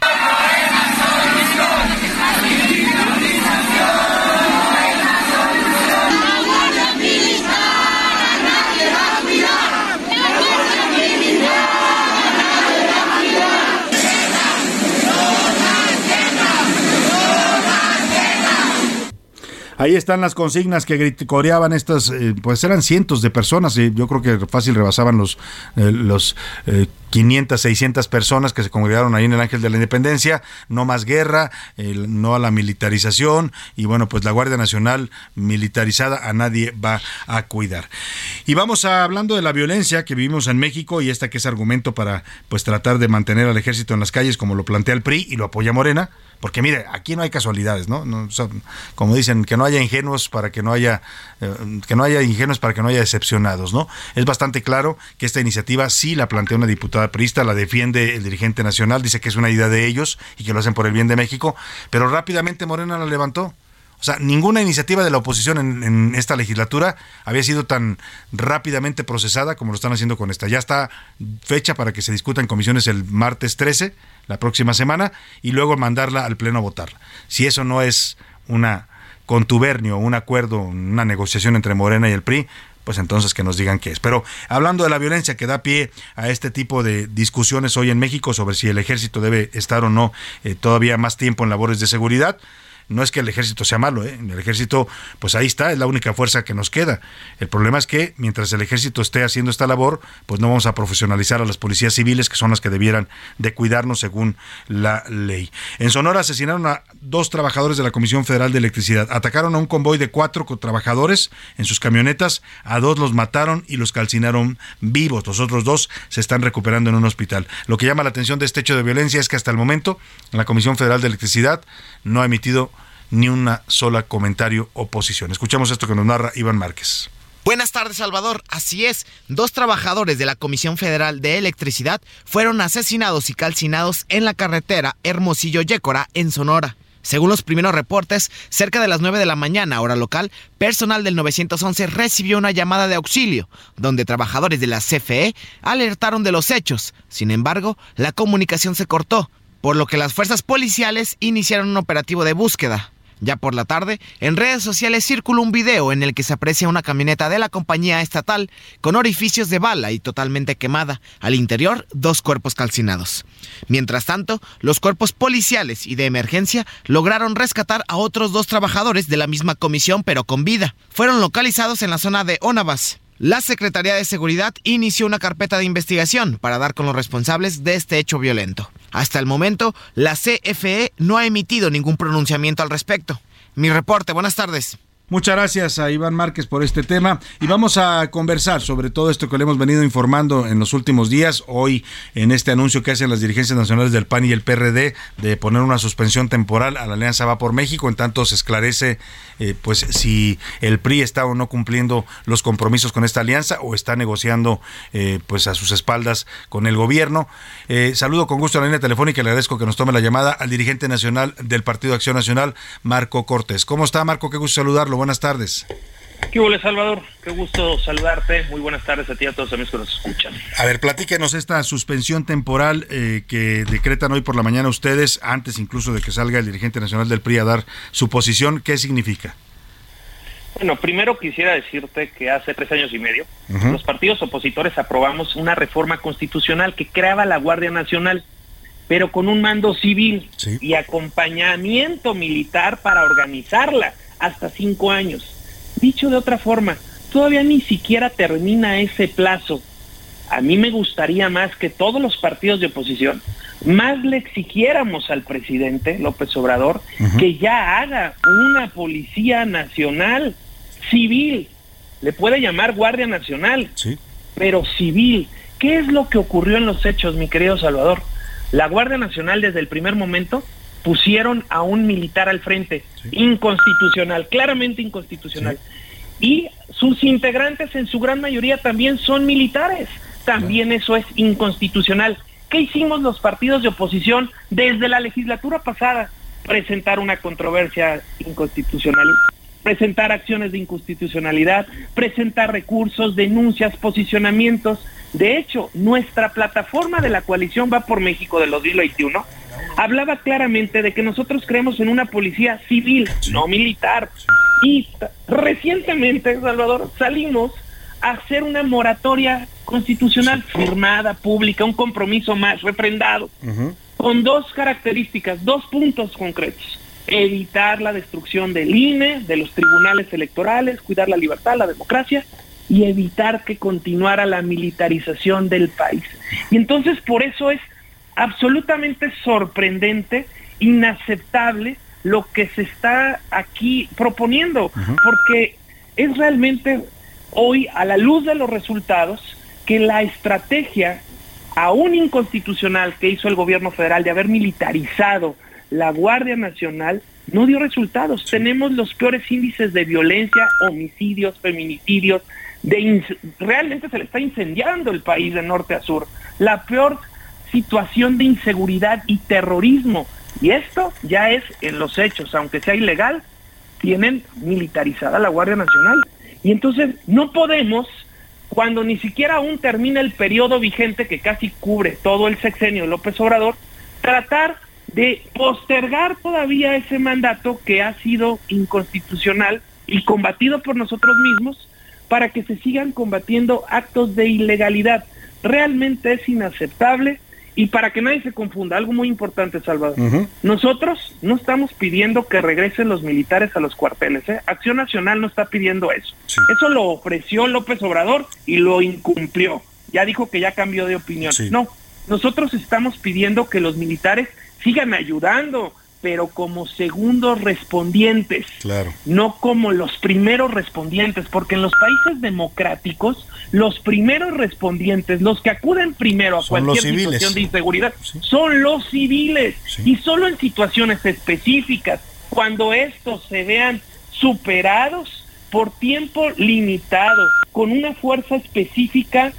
Ahí están las consignas que coreaban estas, eh, pues eran cientos de personas, y yo creo que fácil rebasaban los, eh, los 500, eh, 600 personas que se congregaron ahí en el Ángel de la Independencia, no más guerra, no a la militarización, y bueno, pues la Guardia Nacional militarizada a nadie va a cuidar. Y vamos a hablando de la violencia que vivimos en México y esta que es argumento para pues tratar de mantener al ejército en las calles como lo plantea el PRI y lo apoya Morena porque mire, aquí no hay casualidades, ¿no? como dicen, que no haya ingenuos para que no haya, eh, que no haya ingenuos para que no haya decepcionados, ¿no? Es bastante claro que esta iniciativa sí la plantea una diputada priista, la defiende el dirigente nacional, dice que es una idea de ellos y que lo hacen por el bien de México, pero rápidamente Morena la levantó. O sea, ninguna iniciativa de la oposición en, esta legislatura había sido tan rápidamente procesada como lo están haciendo con esta. Ya está fecha para que se discuta en comisiones el martes 13, la próxima semana, y luego mandarla al Pleno a votarla. Si eso no es una contubernio, un acuerdo, una negociación entre Morena y el PRI, pues entonces que nos digan qué es. Pero hablando de la violencia que da pie a este tipo de discusiones hoy en México sobre si el ejército debe estar o no eh, todavía más tiempo en labores de seguridad, no es que el ejército sea malo, ¿eh? el ejército, pues ahí está, es la única fuerza que nos queda. El problema es que mientras el ejército esté haciendo esta labor, pues no vamos a profesionalizar a las policías civiles, que son las que debieran de cuidarnos según la ley. En Sonora asesinaron a dos trabajadores de la Comisión Federal de Electricidad. Atacaron a un convoy de cuatro trabajadores en sus camionetas, a dos los mataron y los calcinaron vivos. Los otros dos se están recuperando en un hospital. Lo que llama la atención de este hecho de violencia es que hasta el momento la Comisión Federal de Electricidad no ha emitido ni una sola comentario o. Escuchamos esto que nos narra Iván Márquez. Buenas tardes, Salvador. Así es, dos trabajadores de la Comisión Federal de Electricidad fueron asesinados y calcinados en la carretera Hermosillo-Yécora, en Sonora. Según los primeros reportes, cerca de las 9 de la mañana, hora local, personal del 911 recibió una llamada de auxilio, donde trabajadores de la CFE alertaron de los hechos. Sin embargo, la comunicación se cortó, por lo que las fuerzas policiales iniciaron un operativo de búsqueda. Ya por la tarde, en redes sociales circuló un video en el que se aprecia una camioneta de la compañía estatal con orificios de bala y totalmente quemada. Al interior, dos cuerpos calcinados. Mientras tanto, los cuerpos policiales y de emergencia lograron rescatar a otros dos trabajadores de la misma comisión pero con vida. Fueron localizados en la zona de Onabas. La Secretaría de Seguridad inició una carpeta de investigación para dar con los responsables de este hecho violento. Hasta el momento, la CFE no ha emitido ningún pronunciamiento al respecto. Mi reporte, buenas tardes. Muchas gracias a Iván Márquez por este tema y vamos a conversar sobre todo esto que le hemos venido informando en los últimos días, hoy en este anuncio que hacen las dirigencias nacionales del PAN y el PRD de poner una suspensión temporal a la Alianza Va por México, en tanto se esclarece eh, pues si el PRI está o no cumpliendo los compromisos con esta alianza o está negociando eh, pues a sus espaldas con el gobierno. Eh, saludo con gusto a la línea telefónica y le agradezco que nos tome la llamada al dirigente nacional del Partido Acción Nacional, Marco Cortés. ¿Cómo está Marco? Qué gusto saludarlo buenas tardes. ¿Qué hubo, Salvador? Qué gusto saludarte. Muy buenas tardes a ti y a todos los amigos que nos escuchan. A ver, platíquenos esta suspensión temporal eh, que decretan hoy por la mañana ustedes, antes incluso de que salga el dirigente nacional del PRI a dar su posición. ¿Qué significa? Bueno, primero quisiera decirte que hace tres años y medio los partidos opositores aprobamos una reforma constitucional que creaba la Guardia Nacional, pero con un mando civil y acompañamiento militar para organizarla hasta cinco años. Dicho de otra forma, todavía ni siquiera termina ese plazo. A mí me gustaría más que todos los partidos de oposición más le exigiéramos al presidente López Obrador que ya haga una policía nacional civil. Le puede llamar Guardia Nacional, pero civil. ¿Qué es lo que ocurrió en los hechos, mi querido Salvador? La Guardia Nacional desde el primer momento pusieron a un militar al frente, inconstitucional, claramente inconstitucional. Y sus integrantes en su gran mayoría también son militares, también eso es inconstitucional. ¿Qué hicimos los partidos de oposición desde la legislatura pasada? Presentar una controversia inconstitucional, presentar acciones de inconstitucionalidad, presentar recursos, denuncias, posicionamientos. De hecho, nuestra plataforma de la coalición va por México de 2021 hablaba claramente de que nosotros creemos en una policía civil, no militar. Y recientemente, Salvador, salimos a hacer una moratoria constitucional firmada, pública, un compromiso más refrendado, con dos características, dos puntos concretos. Evitar la destrucción del INE, de los tribunales electorales, cuidar la libertad, la democracia y evitar que continuara la militarización del país. Y entonces por eso es absolutamente sorprendente, inaceptable lo que se está aquí proponiendo, porque es realmente hoy, a la luz de los resultados, que la estrategia aún inconstitucional que hizo el gobierno federal de haber militarizado la Guardia Nacional no dio resultados. Tenemos los peores índices de violencia, homicidios, feminicidios, de realmente se le está incendiando el país de norte a sur. La peor situación de inseguridad y terrorismo. Y esto ya es en los hechos, aunque sea ilegal, tienen militarizada la Guardia Nacional. Y entonces no podemos, cuando ni siquiera aún termina el periodo vigente que casi cubre todo el sexenio de López Obrador, tratar de postergar todavía ese mandato que ha sido inconstitucional y combatido por nosotros mismos para que se sigan combatiendo actos de ilegalidad. Realmente es inaceptable Y para que nadie se confunda, algo muy importante, Salvador. Nosotros no estamos pidiendo que regresen los militares a los cuarteles. ¿eh? Acción Nacional no está pidiendo eso. Eso lo ofreció López Obrador y lo incumplió. Ya dijo que ya cambió de opinión. No, nosotros estamos pidiendo que los militares sigan ayudando, pero como segundos respondientes, claro. no como los primeros respondientes, porque en los países democráticos, los primeros respondientes, los que acuden primero a Son cualquier situación de inseguridad, son los civiles. Y solo en situaciones específicas, cuando estos se vean superados por tiempo limitado, con una fuerza específica,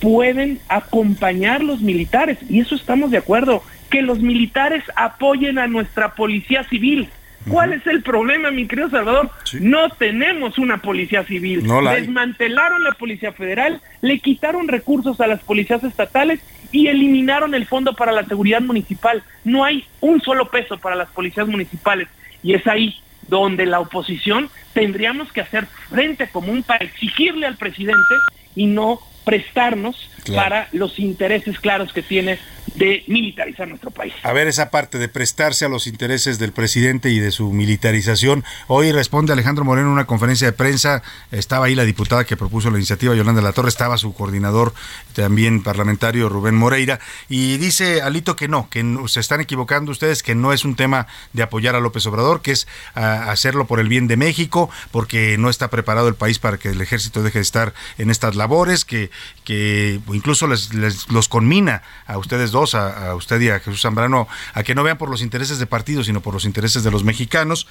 pueden acompañar los militares. Y eso estamos de acuerdo que los militares apoyen a nuestra policía civil. ¿Cuál es el problema, mi querido Salvador? No tenemos una policía civil. No la. Desmantelaron la policía federal, le quitaron recursos a las policías estatales y eliminaron el fondo para la seguridad municipal. No hay un solo peso para las policías municipales. Y es ahí donde la oposición tendríamos que hacer frente común para exigirle al presidente y no prestarnos Claro. para los intereses claros que tiene de militarizar nuestro país. A ver esa parte de prestarse a los intereses del presidente y de su militarización. Hoy responde Alejandro Moreno en una conferencia de prensa. Estaba ahí la diputada que propuso la iniciativa, Yolanda La Torre, estaba su coordinador también parlamentario, Rubén Moreira, y dice Alito que no, que se están equivocando ustedes, que no es un tema de apoyar a López Obrador, que es ah, hacerlo por el bien de México, porque no está preparado el país para que el ejército deje de estar en estas labores, que, que incluso les, les- los conmina a ustedes dos, a, a usted y a Jesús Zambrano, a que no vean por los intereses de partido, sino por los intereses de los mexicanos.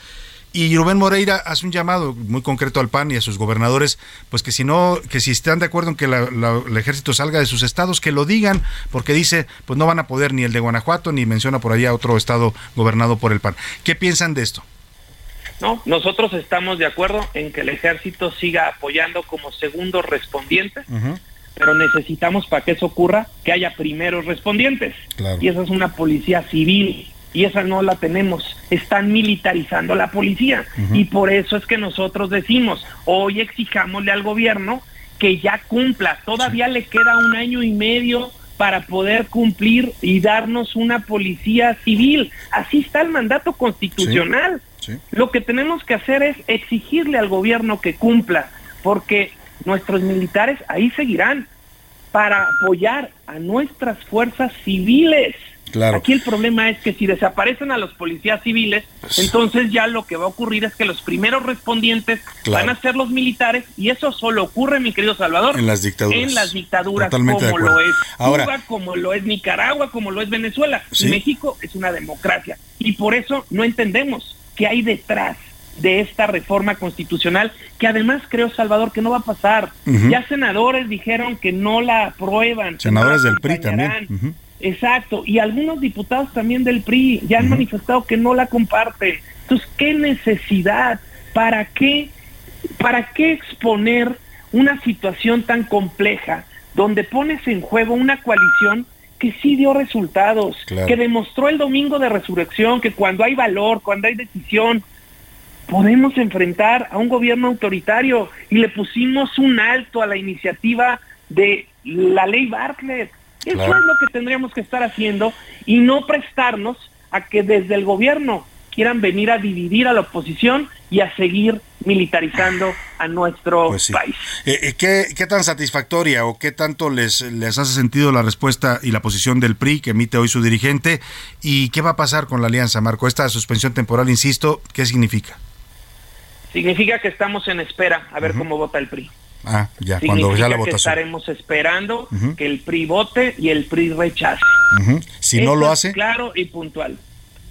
Y Rubén Moreira hace un llamado muy concreto al PAN y a sus gobernadores, pues que si no, que si están de acuerdo en que la- la- el ejército salga de sus estados, que lo digan, porque dice, pues no van a poder ni el de Guanajuato, ni menciona por allá otro estado gobernado por el PAN. ¿Qué piensan de esto? No, nosotros estamos de acuerdo en que el ejército siga apoyando como segundos respondientes, pero necesitamos para que eso ocurra que haya primeros respondientes. Claro. Y esa es una policía civil y esa no la tenemos. Están militarizando la policía y por eso es que nosotros decimos, hoy exijámosle al gobierno que ya cumpla. Todavía le queda un año y medio para poder cumplir y darnos una policía civil. Así está el mandato constitucional. Lo que tenemos que hacer es exigirle al gobierno que cumpla, porque nuestros militares ahí seguirán para apoyar a nuestras fuerzas civiles. Claro. Aquí el problema es que si desaparecen a los policías civiles, entonces ya lo que va a ocurrir es que los primeros respondientes Claro. van a ser los militares y eso solo ocurre, mi querido Salvador, En las dictaduras. en las dictaduras Totalmente como lo es Ahora- Cuba, como lo es Nicaragua, como lo es Venezuela. Sí. México es una democracia y por eso no entendemos qué hay detrás de esta reforma constitucional que además creo Salvador que no va a pasar. Ya senadores dijeron que no la aprueban. no Senadores la del PRI también. Exacto, y algunos diputados también del PRI ya han manifestado que no la comparten. Entonces, ¿qué necesidad? ¿Para qué? ¿Para qué exponer una situación tan compleja donde pones en juego una coalición que sí dio resultados, Claro. que demostró el domingo de resurrección que cuando hay valor, cuando hay decisión, podemos enfrentar a un gobierno autoritario y le pusimos un alto a la iniciativa de la ley Bartlett. Eso Claro. es lo que tendríamos que estar haciendo y no prestarnos a que desde el gobierno quieran venir a dividir a la oposición y a seguir militarizando a nuestro Pues sí. país. Eh, eh, ¿qué, qué tan satisfactoria o qué tanto les, les hace sentido la respuesta y la posición del PRI que emite hoy su dirigente? ¿Y qué va a pasar con la alianza, Marco? Esta suspensión temporal, insisto, ¿qué significa? Significa que estamos en espera a ver cómo vota el PRI. Ah, ya, Significa cuando ya la que votación. estaremos esperando que el PRI vote y el PRI rechace. Si no lo hace, claro y puntual.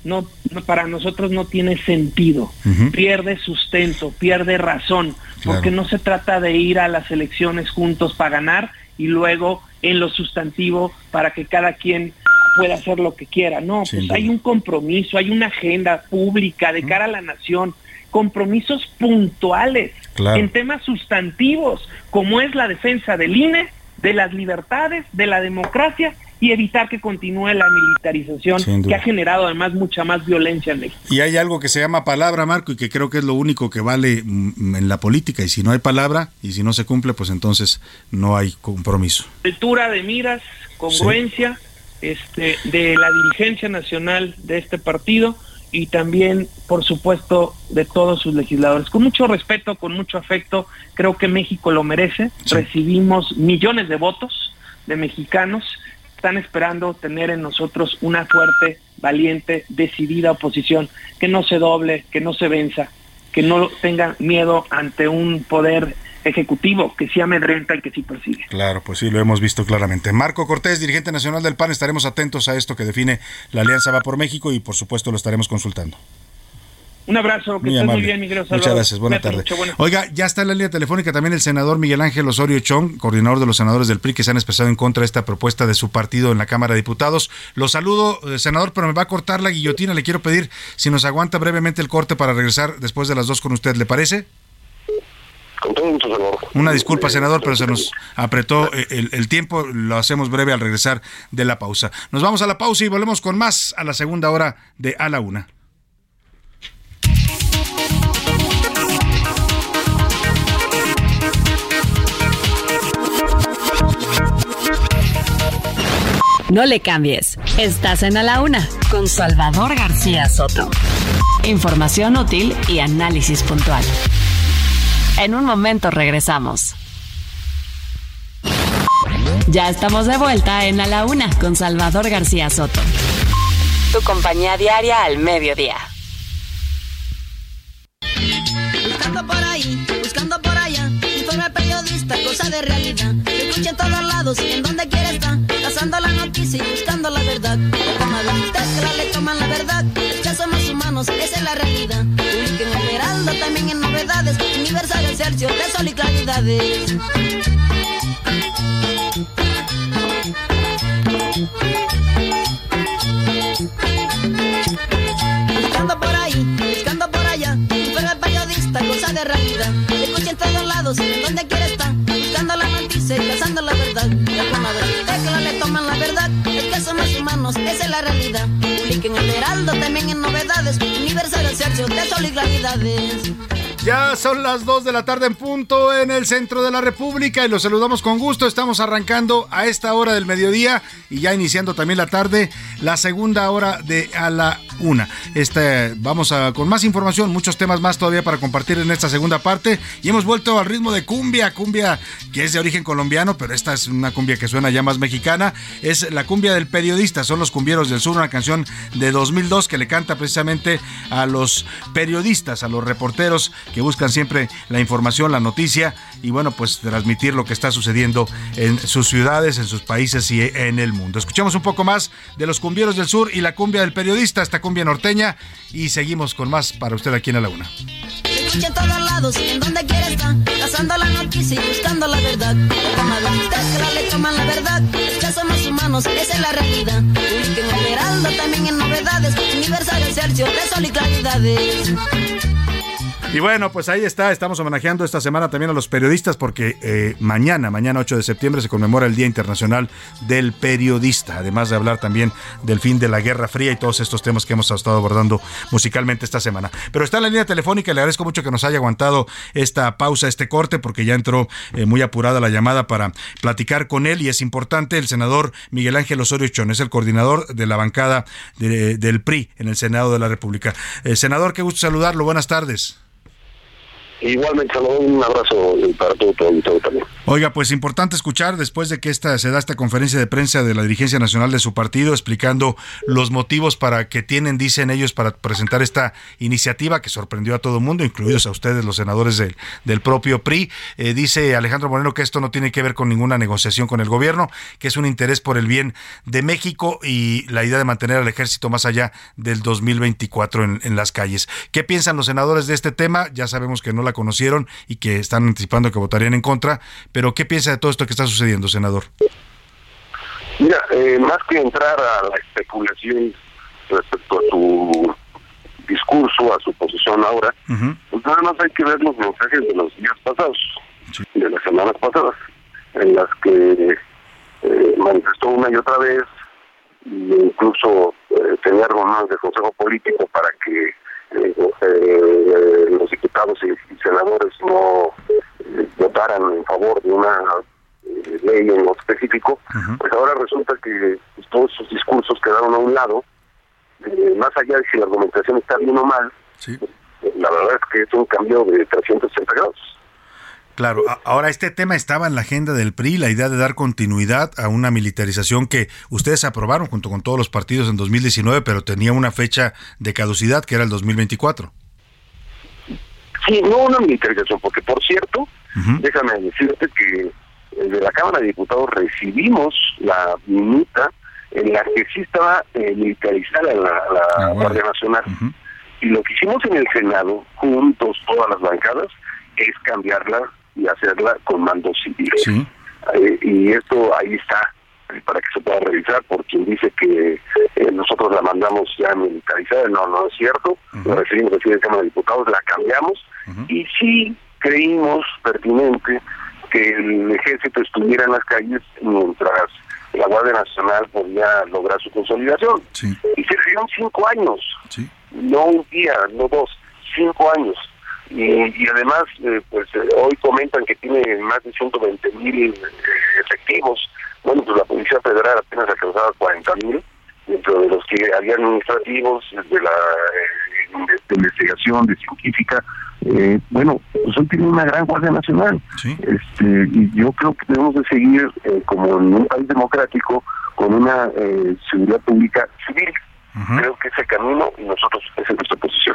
No, no, para nosotros no tiene sentido. Pierde sustento, pierde razón, Claro. porque no se trata de ir a las elecciones juntos para ganar y luego en lo sustantivo para que cada quien pueda hacer lo que quiera. No, Sin pues duda. hay un compromiso, hay una agenda pública de cara a la nación, compromisos puntuales Claro. en temas sustantivos, como es la defensa del INE, de las libertades, de la democracia y evitar que continúe la militarización que ha generado además mucha más violencia en México. y hay algo que se llama palabra, Marco, y que creo que es lo único que vale mm, en la política. Y si no hay palabra y si no se cumple, pues entonces no hay compromiso. Altura de miras, congruencia este, de la dirigencia nacional de este partido y también, por supuesto, de todos sus legisladores. Con mucho respeto, con mucho afecto, creo que México lo merece. Recibimos millones de votos de mexicanos están esperando tener en nosotros una fuerte, valiente, decidida oposición, que no se doble, que no se venza, que no tenga miedo ante un poder ejecutivo que sí amedrenta y que sí persigue. Claro, pues sí, lo hemos visto claramente. Marco Cortés, dirigente nacional del PAN, estaremos atentos a esto que define la Alianza Va por México y por supuesto lo estaremos consultando. Un abrazo, que estés muy bien, Miguel Muchas gracias, buena tarde. Oiga, ya está en la línea telefónica también el senador Miguel Ángel Osorio Chong, coordinador de los senadores del PRI, que se han expresado en contra de esta propuesta de su partido en la Cámara de Diputados. Lo saludo, eh, senador, pero me va a cortar la guillotina. Le quiero pedir si nos aguanta brevemente el corte para regresar después de las dos con usted, ¿le parece? Una disculpa, senador, pero se nos apretó eh, el, el, tiempo. Lo hacemos breve al regresar de la pausa. Nos vamos a la pausa y volvemos con más a la segunda hora de A la Una. No le cambies. Estás en A la Una con Salvador García Soto. Información útil y análisis puntual. En un momento regresamos. Ya estamos de vuelta en A la Una con Salvador García Soto. Tu compañía diaria al mediodía. Buscando por ahí, buscando por allá. Informe periodista, cosa de realidad. Se escucha en todos lados, en donde quiera está. Cazando la noticia y buscando la verdad. Toma la le toman la verdad. Que somos humanos, esa es la realidad. Buscando por ahí, buscando por allá. Informe periodista, cosa de realidad. Escucha en todos lados, donde quiera está. Buscando la noticia y cazando la verdad. La le toman la verdad. Es que somos humanos, esa es la realidad. Publiquen el Heraldo también en novedades. Universal, Excelsior, de sol y claridades. Ya son las 2 de la tarde en punto en el centro de la República y los saludamos con gusto. Estamos arrancando a esta hora del mediodía y ya iniciando también la tarde, la segunda hora de a la una. Este, vamos a, con más información, muchos temas más todavía para compartir en esta segunda parte y hemos vuelto al ritmo de cumbia, cumbia que es de origen colombiano, pero esta es una cumbia que suena ya más mexicana. Es la cumbia del periodista, son los cumbieros del sur, una canción de 2002 que le canta precisamente a los periodistas, a los reporteros que buscan siempre la información, la noticia y bueno, pues transmitir lo que está sucediendo en sus ciudades, en sus países y en el mundo. Escuchemos un poco más de los cumbieros del sur y la cumbia del periodista, cumbia norteña y seguimos con más para usted aquí en la. Escucha en todos lados, en donde quiera está, cazando la noticia y buscando la verdad. Toma la le toman la verdad. Que somos humanos, esa es la realidad. Publiquen el Heraldo también en novedades. Universal, de sol y claridades. Y bueno, pues ahí está, estamos homenajeando esta semana también a los periodistas porque eh, mañana, mañana 8 de septiembre se conmemora el Día Internacional del Periodista, además de hablar también del fin de la Guerra Fría y todos estos temas que hemos estado abordando musicalmente esta semana. Pero está en la línea telefónica, le agradezco mucho que nos haya aguantado esta pausa, este corte, porque ya entró eh, muy apurada la llamada para platicar con él y es importante, el senador Miguel Ángel Osorio Chón, es el coordinador de la bancada de- del PRI en el Senado de la República. Eh, senador, qué gusto saludarlo, buenas tardes. Igualmente, Salvador, un abrazo para todo tu auditorio también. Oiga, pues importante escuchar después de que esta se da esta conferencia de prensa de la dirigencia nacional de su partido explicando los motivos para que tienen, dicen ellos, para presentar esta iniciativa que sorprendió a todo el mundo, incluidos a ustedes, los senadores del, del propio PRI. Eh, dice Alejandro Moreno que esto no tiene que ver con ninguna negociación con el gobierno, que es un interés por el bien de México y la idea de mantener al ejército más allá del 2024 en, en las calles. ¿Qué piensan los senadores de este tema? Ya sabemos que no la conocieron y que están anticipando que votarían en contra, pero ¿qué piensa de todo esto que está sucediendo, senador? Mira, eh, más que entrar a la especulación respecto a su discurso, a su posición ahora, pues nada más hay que ver los mensajes de los días pasados, de las semanas pasadas, en las que eh, manifestó una y otra vez, e incluso eh, tenía reuniones de consejo político para que eh, eh, los diputados y, y senadores no eh, votaran en favor de una eh, ley pues ahora resulta que pues, todos esos discursos quedaron a un lado, eh, más allá de si la argumentación está bien o mal, la verdad es que es un cambio de 360 grados. Claro, ahora este tema estaba en la agenda del PRI, la idea de dar continuidad a una militarización que ustedes aprobaron junto con todos los partidos en 2019, pero tenía una fecha de caducidad que era el 2024. Sí, no una militarización, porque por cierto, déjame decirte que de la Cámara de Diputados recibimos la minuta en la que sí estaba eh, militarizada la, Guardia Nacional. Y lo que hicimos en el Senado, juntos todas las bancadas, es cambiarla y hacerla con mando civil. Eh, y esto ahí está, eh, para que se pueda revisar, por quien dice que nosotros la mandamos ya militarizada. No, no es cierto. La recibimos aquí de Cámara de Diputados, la cambiamos y sí creímos pertinente que el ejército estuviera en las calles mientras la Guardia Nacional podía lograr su consolidación. Y se dieron cinco años, no un día, no dos, cinco años. Y, además, eh, pues eh, hoy comentan que tiene más de 120 mil eh, efectivos. Bueno, pues la Policía Federal apenas alcanzaba 40 mil, dentro de los que había administrativos, de la de, investigación, de científica. Eh, bueno, pues hoy tiene una gran Guardia Nacional. Este, y yo creo que debemos de seguir, eh, como en un país democrático, con una eh, seguridad pública civil. Creo que ese camino y nosotros es nuestra posición.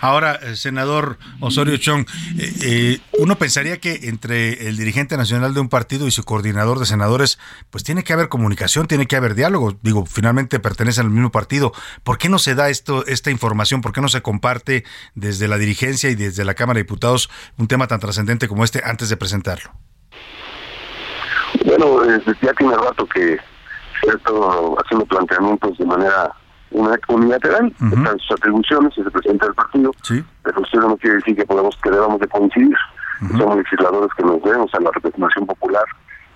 Ahora, eh, senador Osorio Chong, eh, eh, uno pensaría que entre el dirigente nacional de un partido y su coordinador de senadores, pues tiene que haber comunicación, tiene que haber diálogo. Digo, finalmente pertenecen al mismo partido. ¿Por qué no se da esto, esta información? ¿Por qué no se comparte desde la dirigencia y desde la Cámara de Diputados un tema tan trascendente como este antes de presentarlo? Bueno, ya tiene rato que se ha estado haciendo planteamientos de manera una unilateral, están sus atribuciones, es el presidente del partido, pero usted no quiere decir que podamos que debamos de coincidir. Somos legisladores que nos debemos a la representación popular,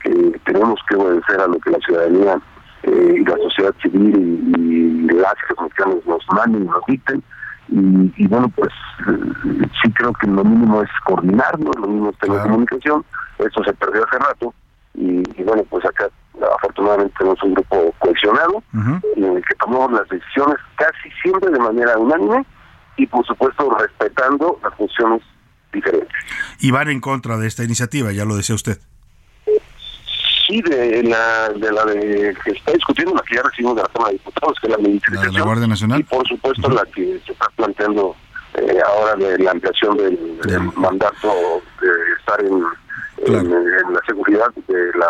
que tenemos que obedecer a lo que la ciudadanía eh, y la sociedad civil y, las mexicanos nos manden y nos dicten. Y, bueno, pues eh, sí creo que lo mínimo es coordinarnos, lo mínimo es tener comunicación. Esto se perdió hace rato. Y, y bueno, pues acá afortunadamente tenemos un grupo cohesionado en el que tomamos las decisiones casi siempre de manera unánime y por supuesto respetando las funciones diferentes. Y van en contra de esta iniciativa, ya lo decía usted. Sí, de la de la de que está discutiendo, la que ya recibimos de la Cámara de Diputados, que es la militarización. La, la Guardia Nacional. Y por supuesto la que se está planteando eh, ahora de la ampliación del, mandato de estar en, en, la seguridad de la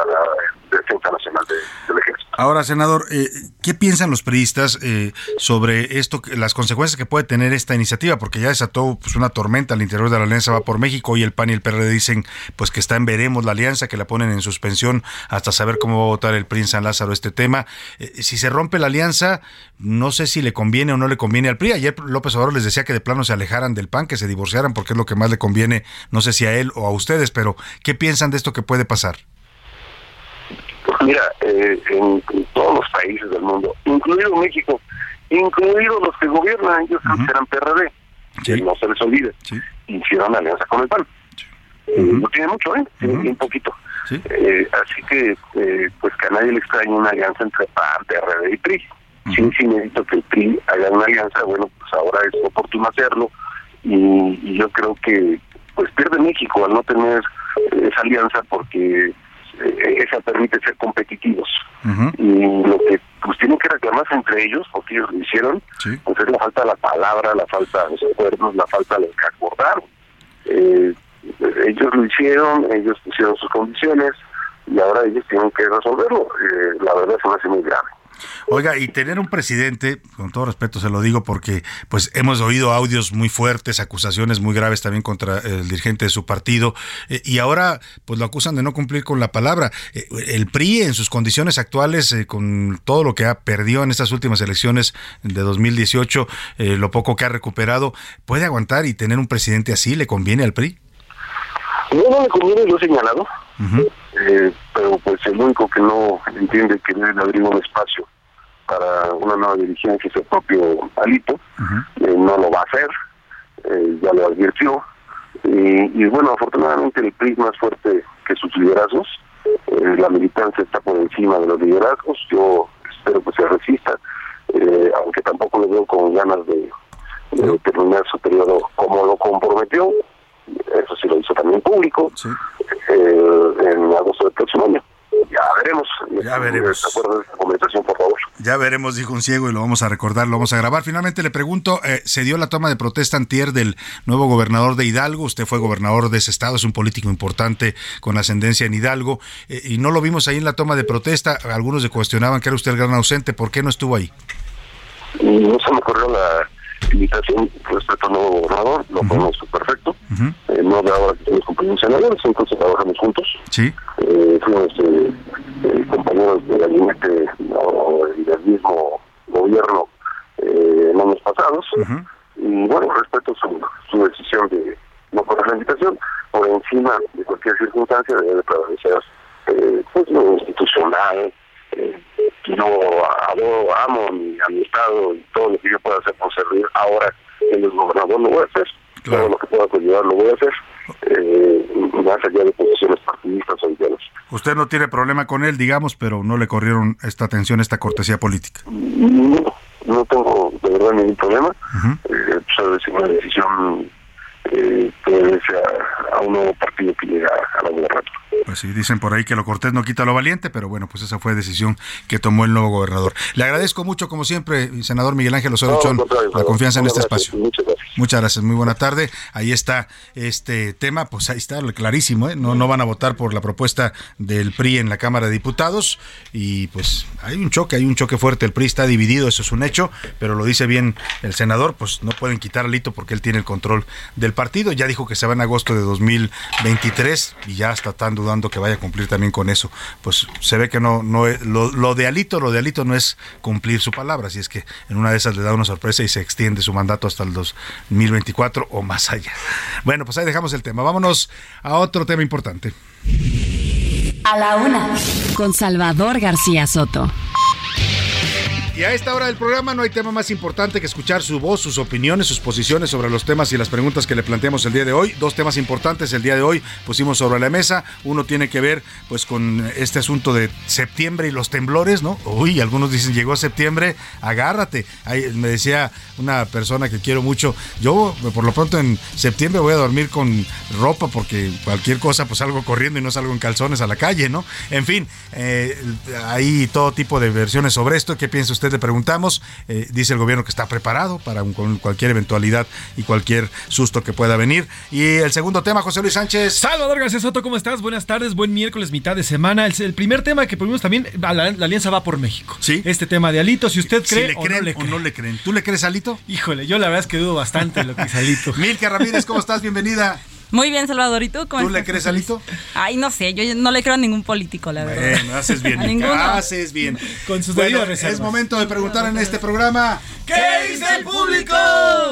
Ahora, senador, eh, ¿qué piensan los periodistas eh, sobre esto, las consecuencias que puede tener esta iniciativa? Porque ya desató pues, una tormenta al interior de la Alianza Va por México y el PAN y el PRD dicen pues que está en veremos la alianza, que la ponen en suspensión hasta saber cómo va a votar el PRI en San Lázaro este tema. Eh, si se rompe la alianza, no sé si le conviene o no le conviene al PRI. Ayer López Obrador les decía que de plano se alejaran del PAN, que se divorciaran porque es lo que más le conviene, no sé si a él o a ustedes, pero ¿qué piensan de esto que puede pasar? Mira, eh, en, todos los países del mundo, incluido México, incluidos los que gobiernan, ellos eran PRD, no se les olvide, hicieron alianza con el PAN. No tiene mucho, ¿eh? un poquito. Eh, así que, eh, pues que a nadie le extraña una alianza entre PAN, PRD y PRI. Sí, sí necesito que el PRI haga una alianza, bueno, pues ahora es oportuno hacerlo y, y yo creo que pues pierde México al no tener esa alianza porque eh, esa permite ser competitivos. Y lo que pues tienen que reclamarse entre ellos, porque ellos lo hicieron, pues es la falta de la palabra, la falta de los acuerdos, la falta de lo que acordaron. Eh, ellos lo hicieron, ellos pusieron sus condiciones y ahora ellos tienen que resolverlo. Eh, la verdad es me hace muy grave. Oiga, y tener un presidente, con todo respeto se lo digo porque pues hemos oído audios muy fuertes, acusaciones muy graves también contra el dirigente de su partido eh, y ahora pues lo acusan de no cumplir con la palabra. Eh, el PRI en sus condiciones actuales eh, con todo lo que ha perdido en estas últimas elecciones de 2018, lo poco que ha recuperado, puede aguantar y tener un presidente así le conviene al PRI? No, no le conviene, lo he señalado. pero pues el único que no entiende que debe abrir un espacio para una nueva dirigencia es el propio Alito, eh, no lo va a hacer, eh, ya lo advirtió, y, bueno, afortunadamente el PRI es más fuerte que sus liderazgos, eh, la militancia está por encima de los liderazgos. Yo espero que se resista, aunque tampoco lo veo con ganas de, terminar su periodo como lo comprometió. Eso sí lo hizo también público eh, en agosto del próximo año. Ya veremos. Ya veremos. conversación, por favor. Ya veremos, dijo un ciego, y lo vamos a recordar, lo vamos a grabar. Finalmente le pregunto, eh, ¿se dio la toma de protesta antier del nuevo gobernador de Hidalgo? Usted fue gobernador de ese estado, es un político importante con ascendencia en Hidalgo, eh, y no lo vimos ahí en la toma de protesta. Algunos le cuestionaban que era usted el gran ausente. ¿Por qué no estuvo ahí? No se me ocurrió la invitación respecto al nuevo gobernador, lo conozco perfecto. Eh, no de ahora que somos compañeros senadores, entonces trabajamos juntos. Sí. Eh, fuimos eh, eh, compañeros de gabinete o del mismo gobierno en años pasados. Y bueno, respeto su, su decisión de no poner la invitación, por encima de cualquier circunstancia debe prevalecer pues, lo institucional, yo adoro, amo mi, a mi estado y todo lo que yo pueda hacer por servir ahora en el gobernador lo voy a hacer todo lo que pueda ayudar lo voy a hacer eh, más allá de posiciones partidistas o ideales. Usted no tiene problema con él, digamos, pero no le corrieron esta atención, esta cortesía política. No, no tengo de verdad ningún problema. eh, pues, es una decisión eh, que a, a un nuevo partido que llega a la gobernatura. Pues sí, dicen por ahí que lo cortés no quita lo valiente, pero bueno, pues esa fue decisión que tomó el nuevo gobernador. Le agradezco mucho, como siempre, senador Miguel Ángel Osorio la confianza en este espacio. Muchas gracias. Muchas gracias, muy buena tarde. Ahí está este tema, pues ahí está, clarísimo, ¿eh? no, no van a votar por la propuesta del PRI en la Cámara de Diputados y pues hay un choque, hay un choque fuerte, el PRI está dividido, eso es un hecho, pero lo dice bien el senador, pues no pueden quitar a Lito porque él tiene el control del partido, ya dijo que se va en agosto de 2023 y ya está tan dudando que vaya a cumplir también con eso. Pues se ve que no, no lo, lo de Alito, lo de Alito no es cumplir su palabra, así es que en una de esas le da una sorpresa y se extiende su mandato hasta el 2024 o más allá. Bueno, pues ahí dejamos el tema. Vámonos a otro tema importante. A la una, con Salvador García Soto. Y a esta hora del programa no hay tema más importante que escuchar su voz, sus opiniones, sus posiciones sobre los temas y las preguntas que le planteamos el día de hoy. Dos temas importantes el día de hoy pusimos sobre la mesa. Uno tiene que ver pues con este asunto de septiembre y los temblores, ¿no? Uy, algunos dicen llegó septiembre, agárrate. Ahí me decía una persona que quiero mucho, yo por lo pronto en septiembre voy a dormir con ropa porque cualquier cosa pues salgo corriendo y no salgo en calzones a la calle, ¿no? En fin, eh, hay todo tipo de versiones sobre esto. ¿Qué piensa usted? Le preguntamos. Eh, dice el gobierno que está preparado para un- con cualquier eventualidad y cualquier susto que pueda venir. Y el segundo tema, José Luis Sánchez. Salvador García Soto, ¿cómo estás? Buenas tardes, buen miércoles, mitad de semana. El, el primer tema que ponemos también, la, la Alianza va por México. Sí. Este tema de Alito, si usted Si cree le o creen no le o no le creen. ¿Tú le crees a Alito? Híjole, yo la verdad es que dudo bastante lo que es Alito. Milka Ramírez, ¿cómo estás? Bienvenida. Muy bien, Salvador. ¿Y tú cómo ¿Tú le crees? Alito? Ay, no sé, yo no le creo a ningún político, la verdad. Bueno, haces bien. A ninguno. Haces bien. Con sus Bueno, es momento de preguntar en este programa. ¿Qué dice el público?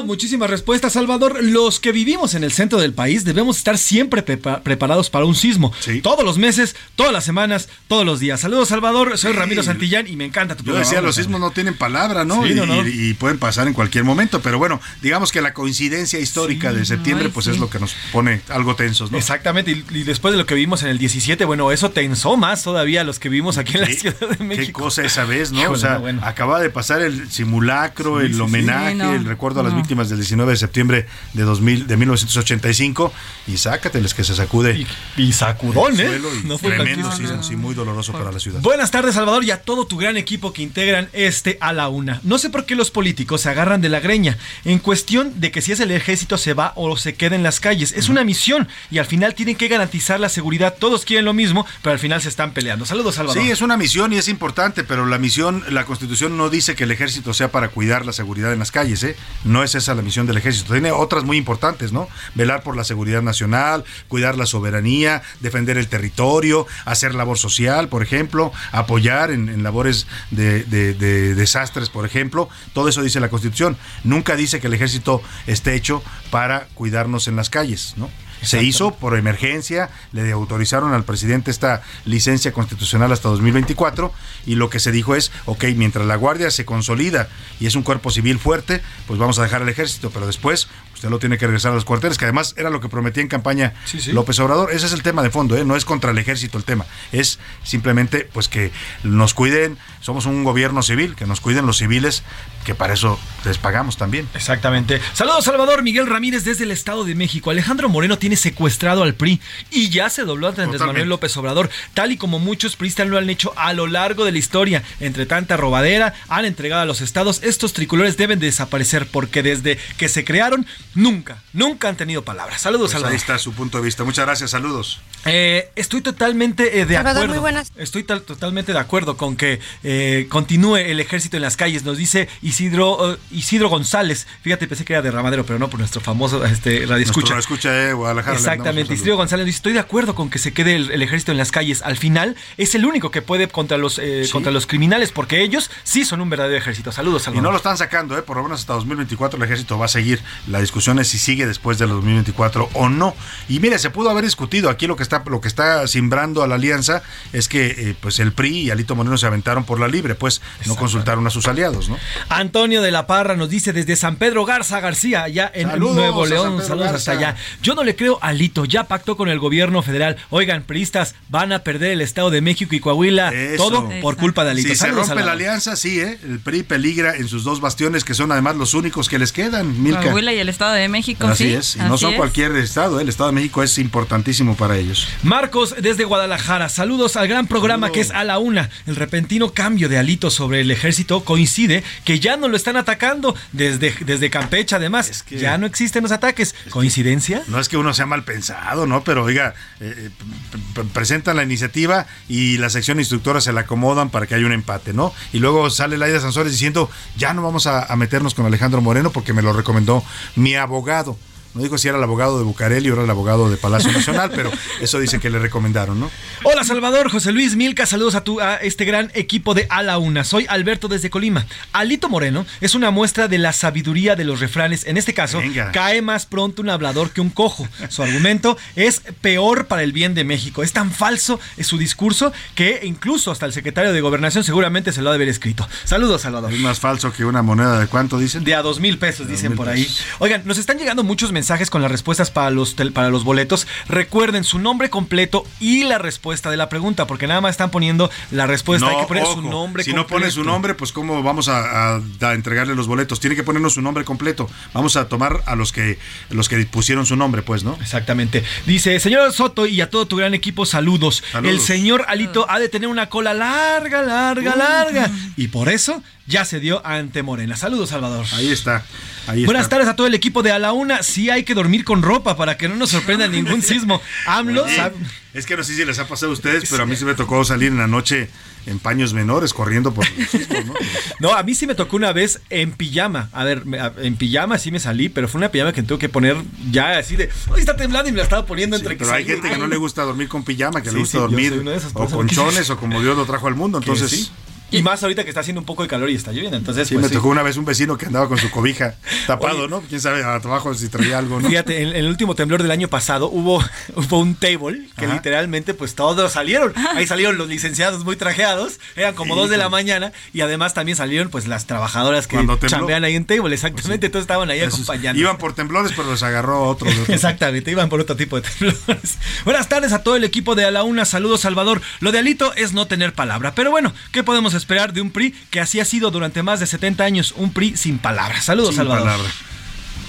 Muchísimas respuestas, Salvador. Los que vivimos en el centro del país debemos estar siempre prepa- preparados para un sismo. Todos los meses, todas las semanas, todos los días. Saludos, Salvador. Soy Ramiro Santillán y me encanta tu Yo programa. decía, Vamos los sismos no tienen palabra, ¿no? Sí, y, no, no. y- y pueden pasar en cualquier momento, pero bueno, digamos que la coincidencia histórica de septiembre, ay, pues sí. es lo que nos pone algo tensos, ¿no? Exactamente, y, y después de lo que vimos en el 17, bueno, eso tensó más todavía a los que vivimos aquí en la ¿Qué- Ciudad de México. Qué cosa esa vez, ¿no? Híjole, o sea, no, bueno. acaba de pasar el simulacro, Sí, el sí, homenaje, Sí, no, el recuerdo a las no. víctimas del 19 de septiembre de 2000, de 1985 y sácateles que se sacude. Y, y sacudón, el ¿eh? y No fue tremendo sí, muy doloroso para la ciudad. Buenas tardes, Salvador, y a todo tu gran equipo que integran este a la una. No sé por qué los políticos se agarran de la greña en cuestión de que si es el ejército se va o se queda en las calles. Es una misión y al final tienen que garantizar la seguridad. Todos quieren lo mismo, pero al final se están peleando. Saludos, Salvador. Sí, es una misión y es importante, pero la misión, la Constitución no dice que el ejército sea para cuidar la seguridad en las calles, ¿eh? No es esa la misión del ejército. Tiene otras muy importantes, ¿no? Velar por la seguridad nacional, cuidar la soberanía, defender el territorio, hacer labor social, por ejemplo, apoyar en, labores de, de- de desastres, por ejemplo. Todo eso dice la Constitución. Nunca dice que el ejército esté hecho para cuidarnos en las calles, ¿no? Se hizo por emergencia, le autorizaron al presidente esta licencia constitucional hasta 2024 y lo que se dijo es, ok, mientras la Guardia se consolida y es un cuerpo civil fuerte, pues vamos a dejar al ejército, pero después usted lo tiene que regresar a los cuarteles, que además era lo que prometía en campaña Sí, sí. López Obrador. Ese es el tema de fondo, ¿eh? no es contra el ejército el tema, es simplemente pues que nos cuiden, somos un gobierno civil, que nos cuiden los civiles, que para eso les pagamos también. Exactamente. Saludos, Salvador Miguel Ramírez desde el Estado de México. Alejandro Moreno tiene secuestrado al PRI y ya se dobló ante Andrés. Manuel López Obrador, tal y como muchos priistas lo han hecho a lo largo de la historia. Entre tanta robadera, han entregado a los estados. Estos tricolores deben de desaparecer porque desde que se crearon, nunca, nunca han tenido palabras. Saludos, Pues Salvador. ahí está su punto de vista. Muchas gracias, saludos. Eh, estoy totalmente eh, de Salvador, acuerdo. muy buenas. Estoy tal- totalmente de acuerdo con que eh, continúe el ejército en las calles. Nos dice Isidro Isidro González. Fíjate, pensé que era de Ramadero, pero no por nuestro famoso este radio escucha. Nuestro escucha Guadalajara. Exactamente. Isidro González dice, estoy de acuerdo con que se quede el, el ejército en las calles. Al final es el único que puede contra los eh, contra los criminales, porque ellos sí son un verdadero ejército. Saludos, Y Salvador. no lo están sacando, ¿eh? por lo menos hasta 2024 el ejército va a seguir. La discusión es si sigue después del 2024 o no. Y mire, se pudo haber discutido. Aquí lo que está, lo que está simbrando a la alianza es que eh, pues el PRI y Alito Moreno se aventaron por la libre, pues no consultaron a sus aliados, ¿no? Antonio de la Parra nos dice desde San Pedro Garza García, allá en Saludos Nuevo León. Saludos Garza. hasta allá. Yo no le creo a Lito, ya pactó con el gobierno federal. Oigan, priistas, van a perder el Estado de México y Coahuila. Eso. Todo por culpa de Alito. Si se rompe la alianza, sí, ¿eh? el PRI peligra en sus dos bastiones, que son además los únicos que les quedan, Milka. Coahuila y el Estado de México, Así sí. es, y no son es. cualquier estado, ¿eh? el Estado de México es importantísimo para ellos. Marcos desde Guadalajara, saludos al gran programa que es a la una. El repentino cambio de Alito sobre el ejército coincide que ya no lo están atacando desde, desde Campeche, además. Ya no existen los ataques. ¿Coincidencia? No es que uno sea mal pensado, ¿no? Pero oiga, eh, eh, presentan la iniciativa y la sección instructora se la acomodan para que haya un empate, ¿no? Y luego sale Laida Sansores diciendo, ya no vamos a, a meternos con Alejandro Moreno porque me lo recomendó mi abogado. No digo si era el abogado de Bucareli o era el abogado de Palacio Nacional, pero eso dice que le recomendaron, ¿no? Hola Salvador, José Luis Milka, saludos a, tu, a este gran equipo de A la Una. Soy Alberto desde Colima. Alito Moreno es una muestra de la sabiduría de los refranes. En este caso, Venga. cae más pronto un hablador que un cojo. Su argumento es peor para el bien de México. Es tan falso es su discurso que incluso hasta el secretario de Gobernación seguramente se lo ha de haber escrito. Saludos Salvador. Es más falso que una moneda de cuánto dicen. De a dos mil pesos, dicen por ahí. Oigan, nos están llegando muchos mensajes con las respuestas para los, para los boletos. Recuerden su nombre completo y la respuesta de la pregunta, porque nada más están poniendo la respuesta. Hay que poner su nombre Si no pone su completo. nombre, pues cómo vamos a, a- a entregarle los boletos. Tiene que ponernos su nombre completo. Vamos a tomar a los que los que pusieron su nombre, pues, ¿no? Exactamente. Dice, señor Soto y a todo tu gran equipo, saludos. Saludos. El señor Alito ha de tener una cola larga, larga, larga. Y por eso ya se dio ante Morena. Saludos, Salvador. Ahí está. Ahí Buenas está. tardes a todo el equipo de A la Una. Sí hay que dormir con ropa para que no nos sorprenda ningún sismo. AMLO Oye, Es que no sé si les ha pasado a ustedes, pero a mí se me tocó salir en la noche en paños menores corriendo por los sismos, ¿no? No, a mí sí me tocó una vez en pijama. A ver, en pijama sí me salí, pero fue una pijama que tuve que poner ya así de. ¡Ay, está temblando! Y me la estaba poniendo entre que Pero hay gente que no le gusta dormir con pijama, que Sí, le gusta sí, dormir o con chones o como Dios lo trajo al mundo. Entonces, sí. Y más ahorita que está haciendo un poco de calor y está lloviendo. Entonces, sí, pues, me sí. tocó una vez un vecino que andaba con su cobija tapado, Oye. ¿no? Quién sabe abajo si traía algo, ¿no? Fíjate, en, en el último temblor del año pasado hubo, hubo un table que Ajá. literalmente pues todos salieron. Ahí salieron los licenciados muy trajeados, eran como dos de la mañana y además también salieron pues las trabajadoras que. Pues chambean ahí en table, exactamente, todos estaban ahí Esos acompañando. Iban por temblores, pero los agarró otro. Exactamente, iban por otro tipo de temblores. Buenas tardes a todo el equipo de A la Una. Saludos, Salvador. Lo de Alito es no tener palabra. Pero bueno, ¿qué podemos esperar de un PRI que así ha sido durante más de 70 años? Un PRI sin palabras. Saludos, Sin Salvador. palabra.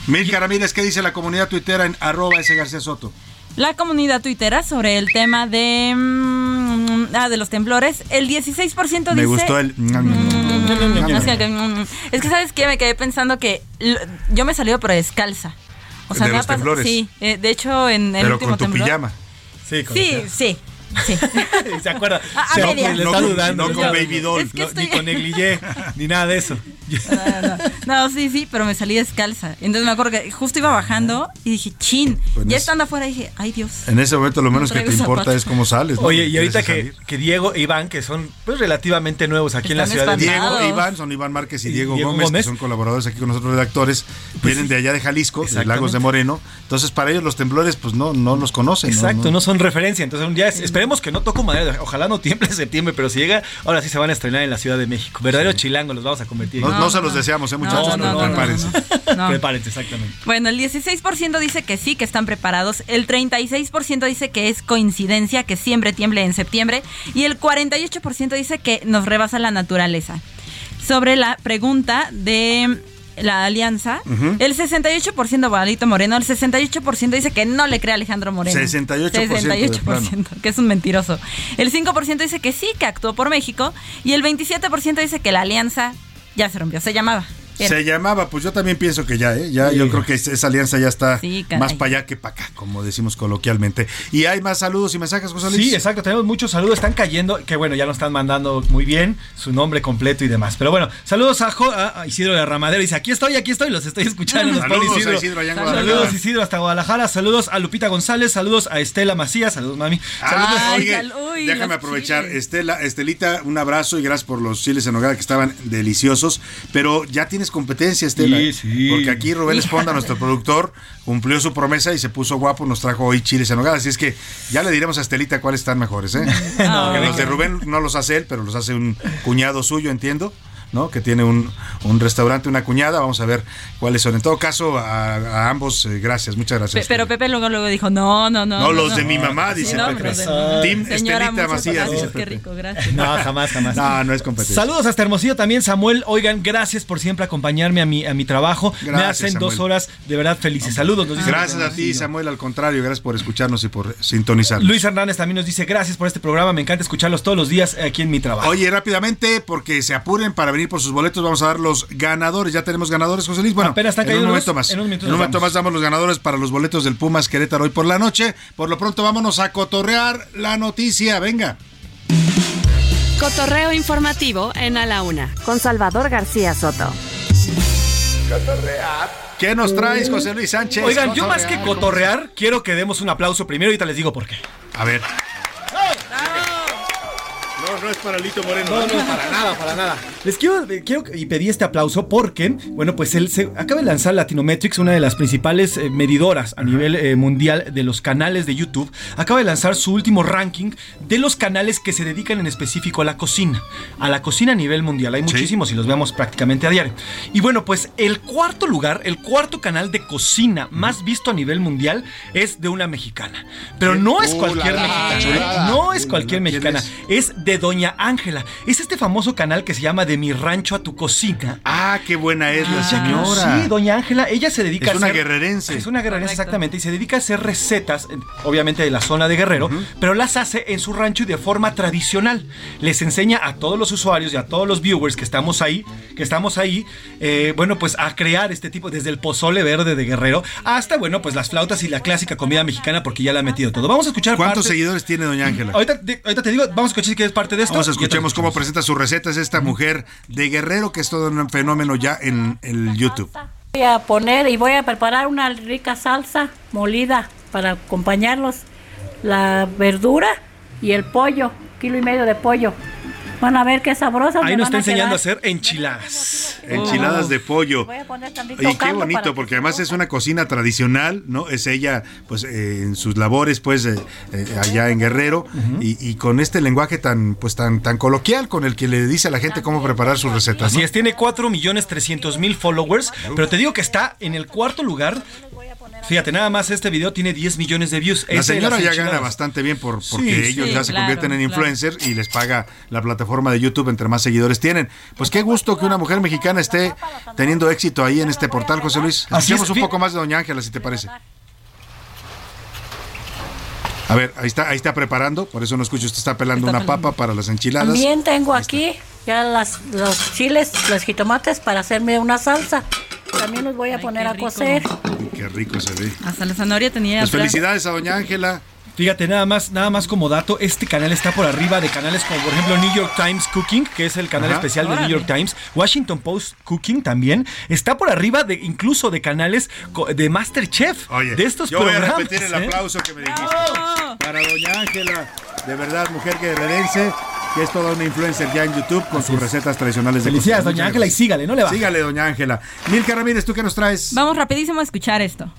Milka Ramírez, ¿qué dice la comunidad tuitera en arroba ese García Soto? La comunidad tuitera sobre el tema de, mm, ah, de los temblores, el 16% dice... Me gustó el... Es, que, es que, ¿sabes qué? Me quedé pensando que yo me he salido pero descalza. O sea, ¿De me los temblores? Sí, eh, de hecho en el Pero último con tu temblor... pijama. Sí, con Sí, sí, sí. ¿Se acuerda? A- a Se- medias. le No está con- dudando. no con baby doll. Es que no, estoy- Ni con negligé, ni nada de eso. No, sí, sí, pero me salí descalza. Entonces me acuerdo que justo iba bajando y dije, chin. Pues ya es- estando afuera dije, ay Dios. En ese momento lo menos No que te importa es cómo sales. ¿no? Oye, y ahorita que, Diego e Iván, que son pues relativamente nuevos aquí en la ciudad de Diego espantados. e Iván son Iván Márquez y Y Diego, Diego Gómez, Gómez. que son colaboradores aquí con nosotros redactores, vienen de allá de Jalisco, de. Lagos de Moreno. Entonces, para ellos los temblores, pues no, no los conocen. ¿no? Exacto, No- no son referencia. Entonces, un día es- esperemos que no toco madera. Ojalá no tiemble en septiembre, pero si llega, ahora sí se van a estrenar en la Ciudad de México. Verdadero chilango los vamos a convertir. No, no se los deseamos, ¿eh, muchachos? No, no, no, prepárense. No. Prepárense, exactamente. Bueno, el 16% dice que sí, que están preparados. El 36% dice que es coincidencia que siempre tiemble en septiembre. Y el 48% dice que nos rebasa la naturaleza. Sobre la pregunta de la alianza, Ujú. el 68% Guadalito Moreno, el 68% dice que no le cree a Alejandro Moreno. 68% de 68%, que es un mentiroso. El 5% dice que sí, que actuó por México. Y el 27% dice que la alianza ya se rompió, se llamaba. Era. Se llamaba, pues yo también pienso que ya, ¿eh? Ya, Sí. yo creo que es- esa alianza ya está Sí, más para allá que para acá, como decimos coloquialmente. Y hay más saludos y mensajes, José Luis. Sí, exacto, tenemos muchos saludos, están cayendo, que bueno, ya nos están mandando muy bien, su nombre completo y demás. Pero bueno, saludos a, Jo- a- a Isidro de Ramadero, dice, aquí estoy, aquí estoy, los estoy escuchando. Saludos a Isidro allá en Guadalajara. Saludos Isidro hasta Guadalajara, saludos a Lupita González, saludos a Estela Macías, saludos mami. Saludos oye, sal- uy, déjame aprovechar. chiles. Estela, Estelita, un abrazo y gracias por los chiles en hogar que estaban deliciosos. Pero ya tienes competencia, Estela. Sí, ¿eh? sí. Porque aquí Rubén. Esponda, nuestro productor, cumplió su promesa y se puso guapo. Nos trajo hoy chiles en hogar. Así es que ya le diremos a Estelita cuáles están mejores. ¿eh? Porque los de Rubén no los hace él, pero los hace un cuñado suyo, entiendo. ¿No? Que tiene un, un restaurante, una cuñada. Vamos a ver cuáles son. En todo caso, a, a ambos, eh, gracias. Muchas Pe- gracias. pero Pepe luego, luego dijo, no, no, no. No, los de mi mamá, dice no, Pepe. Señora, Estelita Macías, dice Qué Pepe. rico, gracias. No, jamás, jamás. No, no es competencia. Saludos hasta Hermosillo también, Samuel. Oigan, gracias por siempre acompañarme a mi, a mi trabajo. Me hacen Samuel. dos horas de verdad felices. Saludos, nos dice Gracias a ti, Samuel. Al contrario, gracias por escucharnos y por sintonizarnos. Luis Hernández también nos dice gracias por este programa. Me encanta escucharlos todos los días aquí en mi trabajo. Oye, rápidamente, porque se apuren para venir por sus boletos, vamos a dar los ganadores. Ya tenemos ganadores, José Luis. Bueno, Apenas en un momento los- más. en un momento más damos los ganadores para los boletos del Pumas Querétaro hoy por la noche. Por lo pronto, vámonos a cotorrear la noticia. Venga. Cotorreo informativo en A la Una con Salvador García Soto. ¿Qué nos traes, José Luis Sánchez? Oigan, yo más que Cotorrear. cotorrear, quiero que demos un aplauso primero y ahorita les digo por qué. A ver. No, no es para Lito Moreno. No, no, para nada, para nada. Les quiero, quiero y pedí este aplauso porque, bueno, pues él se acaba de lanzar Latinometrics, una de las principales eh, medidoras a nivel eh, mundial de los canales de YouTube. Acaba de lanzar su último ranking de los canales que se dedican en específico a la cocina. A la cocina a nivel mundial. Hay muchísimos y los vemos prácticamente a diario. Y bueno, pues el cuarto lugar, el cuarto canal de cocina más visto a nivel mundial es de una mexicana. Pero no es cualquier mexicana. ¿eh? No es cualquier ¿quién mexicana. Es de Doña Ángela. Es este famoso canal que se llama De mi rancho a tu cocina. Ah, qué buena es la Ah, señora. Sí, Doña Ángela, ella se dedica Es a una hacer- guerrerense. Es una guerrerense, exactamente. Y se dedica a hacer recetas, obviamente de la zona de Guerrero, pero las hace en su rancho y de forma tradicional. Les enseña a todos los usuarios y a todos los viewers que estamos ahí, que estamos ahí, eh, bueno, pues a crear este tipo, desde el pozole verde de Guerrero hasta, bueno, pues las flautas y la clásica comida mexicana, porque ya le ha metido todo. Vamos a escuchar ¿Cuántos parte- seguidores tiene Doña Ángela? Ahorita, te- ahorita te digo, vamos a escuchar si quieres parte de esto. Vamos a escuchemos cómo presenta sus recetas esta mujer de Guerrero, que es todo un fenómeno ya en el YouTube. Voy a poner y voy a preparar una rica salsa molida para acompañarlos. La verdura y el pollo, kilo y medio de pollo. Van a ver qué sabrosas. Ahí nos está a enseñando a hacer enchiladas. Enchiladas de pollo. Voy a poner Y qué bonito, porque además es una cocina tradicional, ¿no? Es ella, pues, eh, en sus labores, pues, eh, eh, allá en Guerrero, y, y con este lenguaje tan, pues, tan, tan coloquial con el que le dice a la gente cómo preparar sus recetas. Así ¿no? es, tiene 4 millones 300 mil followers, pero te digo que está en el cuarto lugar. Fíjate, nada más este video tiene 10 millones de views. La señora ya gana bastante bien por, porque Sí, ellos sí, ya se claro, convierten en claro. influencers y les paga la plataforma de YouTube entre más seguidores tienen. Pues qué gusto que una mujer mexicana esté teniendo éxito ahí en este portal, José Luis. Es, un poco más de Doña Ángela, si te parece. A ver, ahí está, ahí está preparando, por eso no escucho, usted está pelando Está una pelando. papa para las enchiladas. También tengo aquí ya las, los chiles, los jitomates para hacerme una salsa. También los voy a poner a cocer. Qué rico se ve. Hasta la zanahoria tenía. Pues felicidades a Doña Ángela. Fíjate, nada más, nada más como dato, este canal está por arriba de canales como por ejemplo New York Times Cooking, que es el canal Ajá. especial de New. York Times, Washington Post Cooking también, está por arriba de incluso de canales de Masterchef, Oye, de estos yo voy a programas. repetir el ¿eh? aplauso que me dijiste. Para Doña Ángela, de verdad, mujer guerrerense, que es toda una influencer ya en YouTube con sus recetas tradicionales de Felicidades, doña Ángela, y sígale, no le va. Sígale, doña Ángela. Milka Ramírez, ¿tú qué nos traes? Vamos rapidísimo a escuchar esto.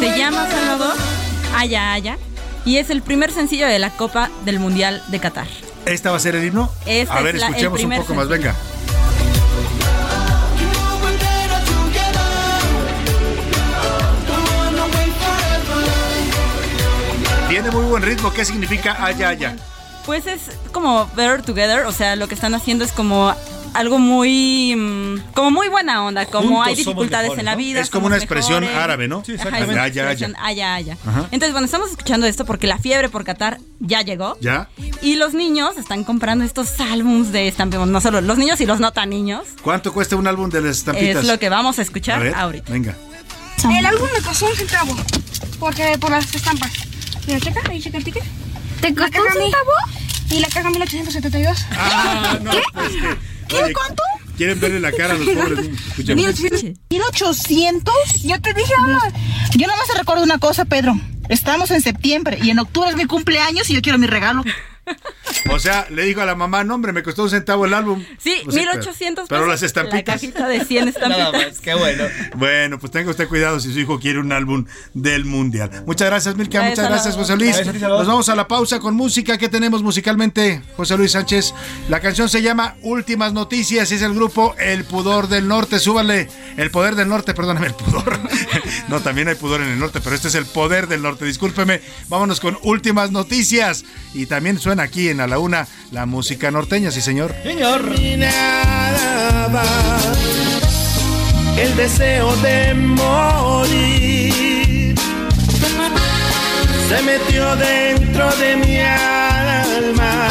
Se llama Salvador ah, Aya Aya ah, y es el primer sencillo de la Copa del Mundial de Qatar. ¿Esta va a ser el himno? Este a ver, escuchemos un poco más, venga. Tiene muy buen ritmo. ¿Qué significa haya, haya? Pues es como Better Together, o sea, lo que están haciendo es como algo muy mm, como muy buena onda, como Juntos hay dificultades mejores, en la ¿no? vida. Es como una expresión mejores. árabe, ¿no? Sí, Ajá, exactamente. es una Haya, haya. expresión haya, haya. Ajá. Entonces, bueno, estamos escuchando esto porque la fiebre por Qatar ya llegó. ¿Ya? Y los niños están comprando estos álbums de estampitas, no solo los niños y los no tan niños. ¿Cuánto cuesta un álbum de las estampitas? Es lo que vamos a A escuchar ver, ahorita. Venga. El álbum me costó un centavo. Porque por las estampas. Mira, checa, ahí checa el ticket. ¿Te costó un centavo? Y la caja 1872. Ah, no, ¿Qué? pues ¿Qué? oye, ¿Cuánto? Quieren verle la cara a los pobres. Escuchemos. 1800. Yo te dije, vamos. Yo nomás te recuerdo una cosa, Pedro. Estamos en septiembre y en octubre es mi cumpleaños y yo quiero mi regalo. O sea, le dijo a la mamá, no, hombre, me costó un centavo el álbum. Sí, O sea, 1800 Pero pesos, las estampitas. La cajita de 100 estampitas. qué bueno. Bueno, pues tenga usted cuidado si su hijo quiere un álbum del Mundial. Muchas gracias, Milka. Gracias, Muchas gracias. José Luis. Gracias. Nos vamos a la pausa con música. ¿Qué tenemos musicalmente, José Luis Sánchez? La canción se llama Últimas Noticias y es el grupo El Pudor del Norte. Súbale. El Poder del Norte, perdóname, el Pudor. No, también hay pudor en el norte, pero este es el Poder del Norte. Discúlpeme. Vámonos con Últimas Noticias. Y también suena aquí en A la Una la música norteña, sí, señor. Señor. El deseo de morir se metió dentro de mi alma.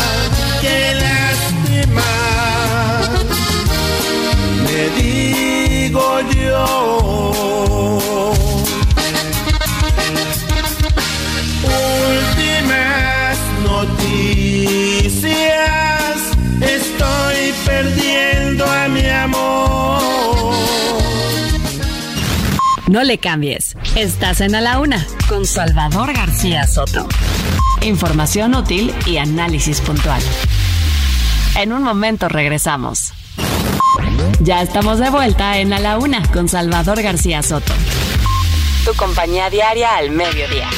Qué lástima, me digo yo. Últimas noticias, estoy perdiendo a mi amor. No le cambies. Estás en A la Una con Salvador García Soto. Información útil y análisis puntual. En un momento regresamos. Ya estamos de vuelta en A la Una con Salvador García Soto. Tu compañía diaria al mediodía.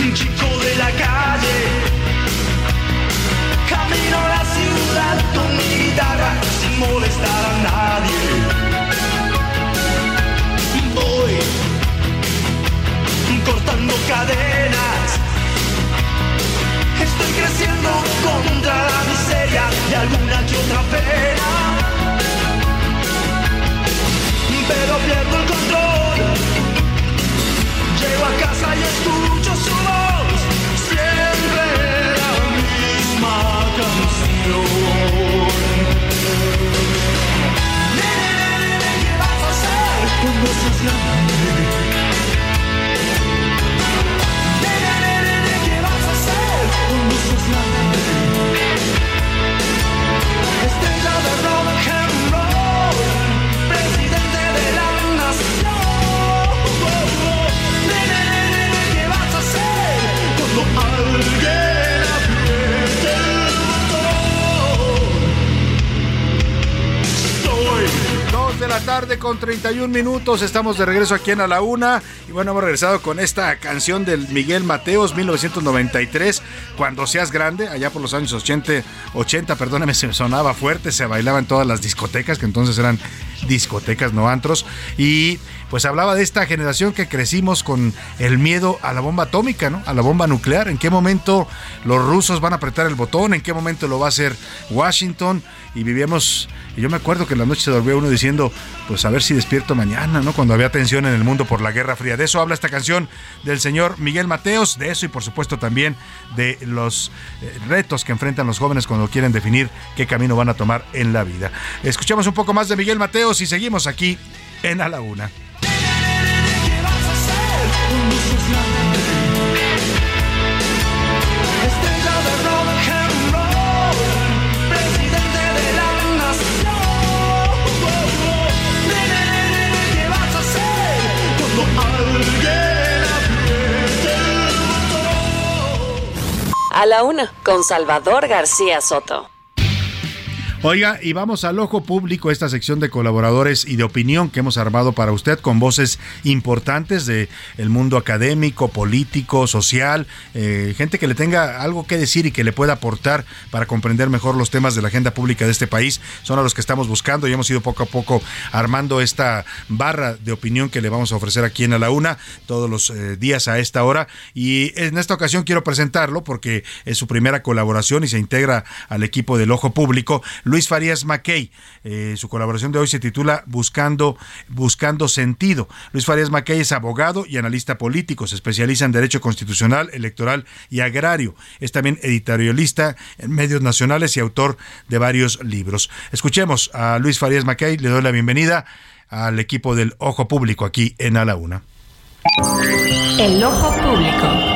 un chico de la calle. Guitarra sin molestar a nadie. Voy cortando cadenas. Estoy creciendo contra la miseria y alguna que otra pena. Pero pierdo el control. Llego a casa y escucho su voz, cuando seas grande? ¿qué vas? La tarde con 31 minutos. Estamos de regreso aquí en A la Una. Y bueno, hemos regresado con esta canción del Miguel Mateos, 1993. Cuando seas grande, allá por los años 80, 80 perdóname, se sonaba fuerte, se bailaba en todas las discotecas, que entonces eran discotecas, no antros. Y pues hablaba de esta generación que crecimos con el miedo a la bomba atómica, ¿no? A la bomba nuclear. ¿En qué momento los rusos van a apretar el botón? ¿En qué momento lo va a hacer Washington? Y vivíamos, y yo me acuerdo que en la noche se dormía uno diciendo, pues a ver si despierto mañana, ¿no? Cuando había tensión en el mundo por la Guerra Fría. De eso habla esta canción del señor Miguel Mateos, de eso y por supuesto también de los eh, retos que enfrentan los jóvenes cuando quieren definir qué camino van a tomar en la vida. Escuchamos un poco más de Miguel Mateos y seguimos aquí en A la Una. A la Una con Salvador García Soto. Oiga, y vamos al ojo público, esta sección de colaboradores y de opinión que hemos armado para usted con voces importantes de el mundo académico, político, social, eh, gente que le tenga algo que decir y que le pueda aportar para comprender mejor los temas de la agenda pública de este país. Son a los que estamos buscando y hemos ido poco a poco armando esta barra de opinión que le vamos a ofrecer aquí en A la Una todos los eh, días a esta hora. Y en esta ocasión quiero presentarlo porque es su primera colaboración y se integra al equipo del ojo público. Farías Mackey. Eh, su colaboración de hoy se titula Buscando, Buscando Sentido. Luis Farías Mackey es abogado y analista político. Se especializa en Derecho Constitucional, Electoral y Agrario. Es también editorialista en medios nacionales y autor de varios libros. Escuchemos a Luis Farías Mackey. Le doy la bienvenida al equipo del Ojo Público aquí en A la Una. El ojo público.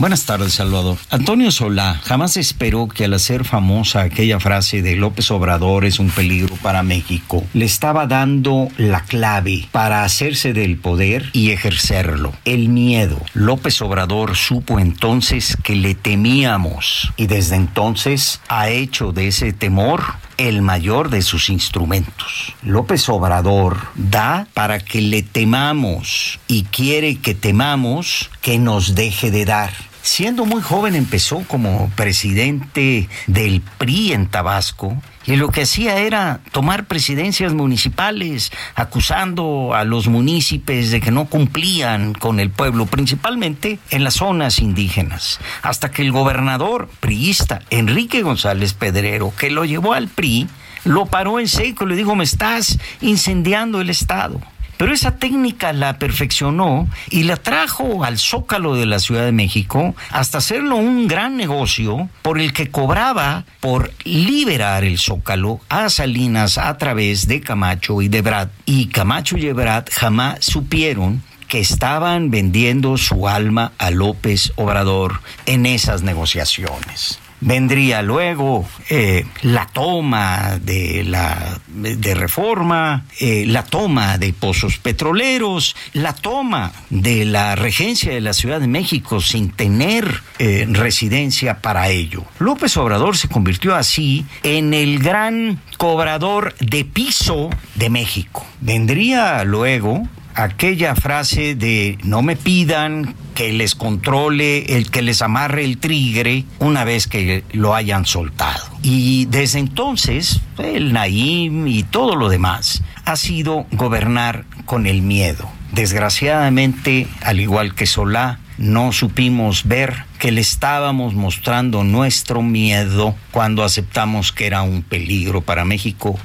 Buenas tardes, Salvador. Antonio Solá jamás esperó que al hacer famosa aquella frase de López Obrador es un peligro para México, le estaba dando la clave para hacerse del poder y ejercerlo, el miedo. López Obrador supo entonces que le temíamos y desde entonces ha hecho de ese temor el mayor de sus instrumentos. López Obrador da para que le temamos y quiere que temamos que nos deje de dar. Siendo muy joven empezó como presidente del PRI en Tabasco y lo que hacía era tomar presidencias municipales acusando a los municipios de que no cumplían con el pueblo, principalmente en las zonas indígenas, hasta que el gobernador priista Enrique González Pedrero, que lo llevó al PRI, lo paró en seco y le dijo, me estás incendiando el Estado. Pero esa técnica la perfeccionó y la trajo al zócalo de la Ciudad de México hasta hacerlo un gran negocio por el que cobraba por liberar el zócalo a Salinas a través de Camacho y de Brad. Y Camacho y Brad jamás supieron que estaban vendiendo su alma a López Obrador en esas negociaciones. Vendría luego eh, la toma de la de reforma, eh, la toma de pozos petroleros, la toma de la regencia de la Ciudad de México sin tener eh, residencia para ello. López Obrador se convirtió así en el gran cobrador de piso de México. Vendría luego aquella frase de no me pidan que les controle, el que les amarre el tigre una vez que lo hayan soltado. Y desde entonces, el Naim y todo lo demás ha sido gobernar con el miedo. Desgraciadamente, al igual que Solá, no supimos ver que le estábamos mostrando nuestro miedo cuando aceptamos que era un peligro para México.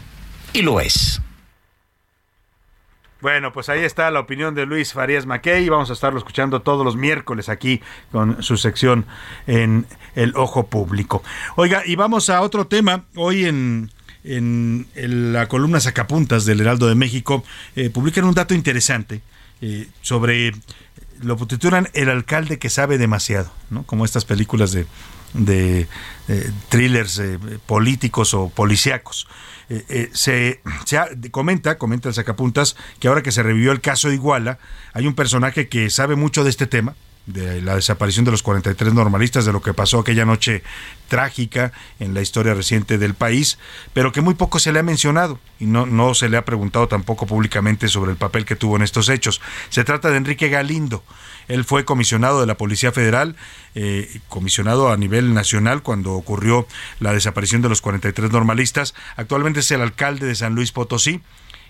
Y lo es. Bueno, pues ahí está la opinión de Luis Farías Mackey. Vamos a estarlo escuchando todos los miércoles aquí con su sección en El Ojo Público. Oiga, y vamos a otro tema. Hoy en, en, la columna Sacapuntas del Heraldo de México eh, publican un dato interesante eh, sobre, lo titulan El alcalde que sabe demasiado, ¿no? Como estas películas de, de eh, thrillers eh, políticos o policíacos. Eh, se, se comenta, comenta el sacapuntas, que ahora que se revivió el caso de Iguala, hay un personaje que sabe mucho de este tema, de la desaparición de los 43 normalistas, de lo que pasó aquella noche trágica en la historia reciente del país, pero que muy poco se le ha mencionado y no, no se le ha preguntado tampoco públicamente sobre el papel que tuvo en estos hechos. Se trata de Enrique Galindo. Él fue comisionado de la Policía Federal, eh, comisionado a nivel nacional cuando ocurrió la desaparición de los 43 normalistas. Actualmente es el alcalde de San Luis Potosí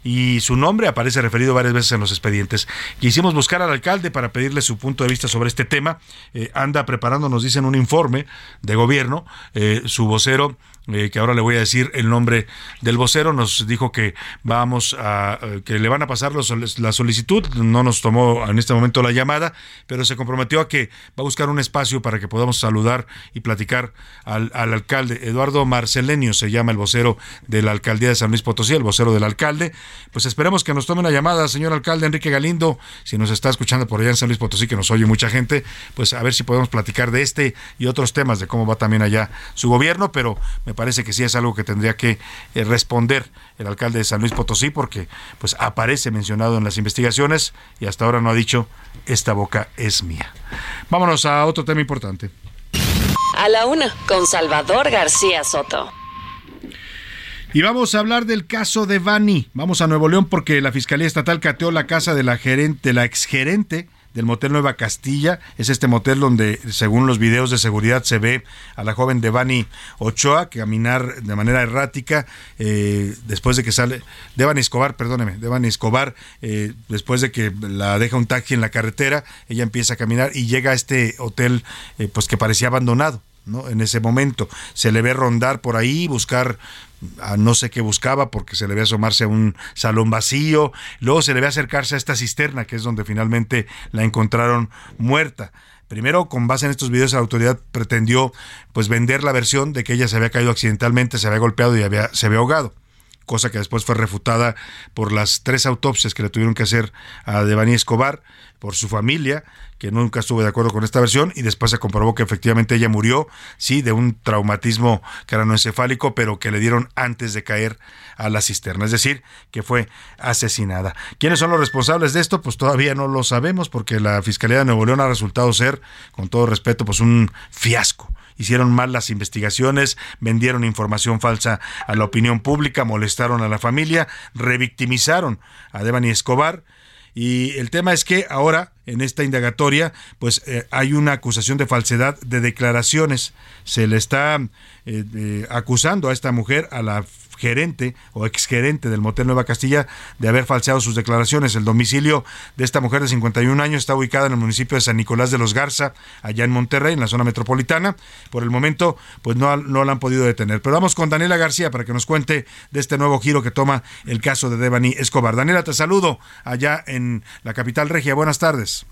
y su nombre aparece referido varias veces en los expedientes. Quisimos buscar al alcalde para pedirle su punto de vista sobre este tema. Eh, anda preparando, nos dicen, un informe de gobierno. Eh, su vocero, eh, que ahora le voy a decir el nombre del vocero, nos dijo que vamos a, eh, que le van a pasar los- la solicitud. No nos tomó en este momento la llamada, pero se comprometió a que va a buscar un espacio para que podamos saludar y platicar al, al alcalde. Eduardo Marcelenio se llama el vocero de la alcaldía de San Luis Potosí, el vocero del alcalde. Pues esperemos que nos tome una llamada, señor alcalde Enrique Galindo, si nos está escuchando por allá en San Luis Potosí, que nos oye mucha gente, pues a ver si podemos platicar de este y otros temas, de cómo va también allá su gobierno, pero me parece que sí es algo que tendría que eh, responder el alcalde de San Luis Potosí porque pues aparece mencionado en las investigaciones y hasta ahora no ha dicho esta boca es mía. Vámonos a otro tema importante. A la una, con Salvador García Soto. Y vamos a hablar del caso de Bani. Vamos a Nuevo León porque la Fiscalía Estatal cateó la casa de la gerente, de la exgerente del motel Nueva Castilla. Es este motel donde, según los videos de seguridad, se ve a la joven Devani Ochoa caminar de manera errática eh, después de que sale. Devani Escobar, perdóneme, Devani Escobar, eh, después de que la deja un taxi en la carretera, ella empieza a caminar y llega a este hotel, eh, pues que parecía abandonado. ¿no? En ese momento se le ve rondar por ahí, buscar a no sé qué buscaba porque se le ve asomarse a un salón vacío, luego se le ve acercarse a esta cisterna que es donde finalmente la encontraron muerta. Primero, con base en estos videos, la autoridad pretendió pues vender la versión de que ella se había caído accidentalmente, se había golpeado y había, se había ahogado cosa que después fue refutada por las tres autopsias que le tuvieron que hacer a Devani Escobar, por su familia, que nunca estuvo de acuerdo con esta versión, y después se comprobó que efectivamente ella murió, sí, de un traumatismo cranoencefálico, pero que le dieron antes de caer a la cisterna, es decir, que fue asesinada. ¿Quiénes son los responsables de esto? Pues todavía no lo sabemos, porque la Fiscalía de Nuevo León ha resultado ser, con todo respeto, pues un fiasco hicieron mal las investigaciones, vendieron información falsa a la opinión pública, molestaron a la familia, revictimizaron a Devani Escobar. Y el tema es que ahora, en esta indagatoria, pues eh, hay una acusación de falsedad de declaraciones. Se le está eh, eh, acusando a esta mujer, a la gerente o exgerente del Motel Nueva Castilla de haber falseado sus declaraciones. El domicilio de esta mujer de 51 años está ubicado en el municipio de San Nicolás de los Garza, allá en Monterrey, en la zona metropolitana. Por el momento, pues no, no la han podido detener. Pero vamos con Daniela García para que nos cuente de este nuevo giro que toma el caso de Devani Escobar. Daniela, te saludo allá en la capital regia. Buenas tardes.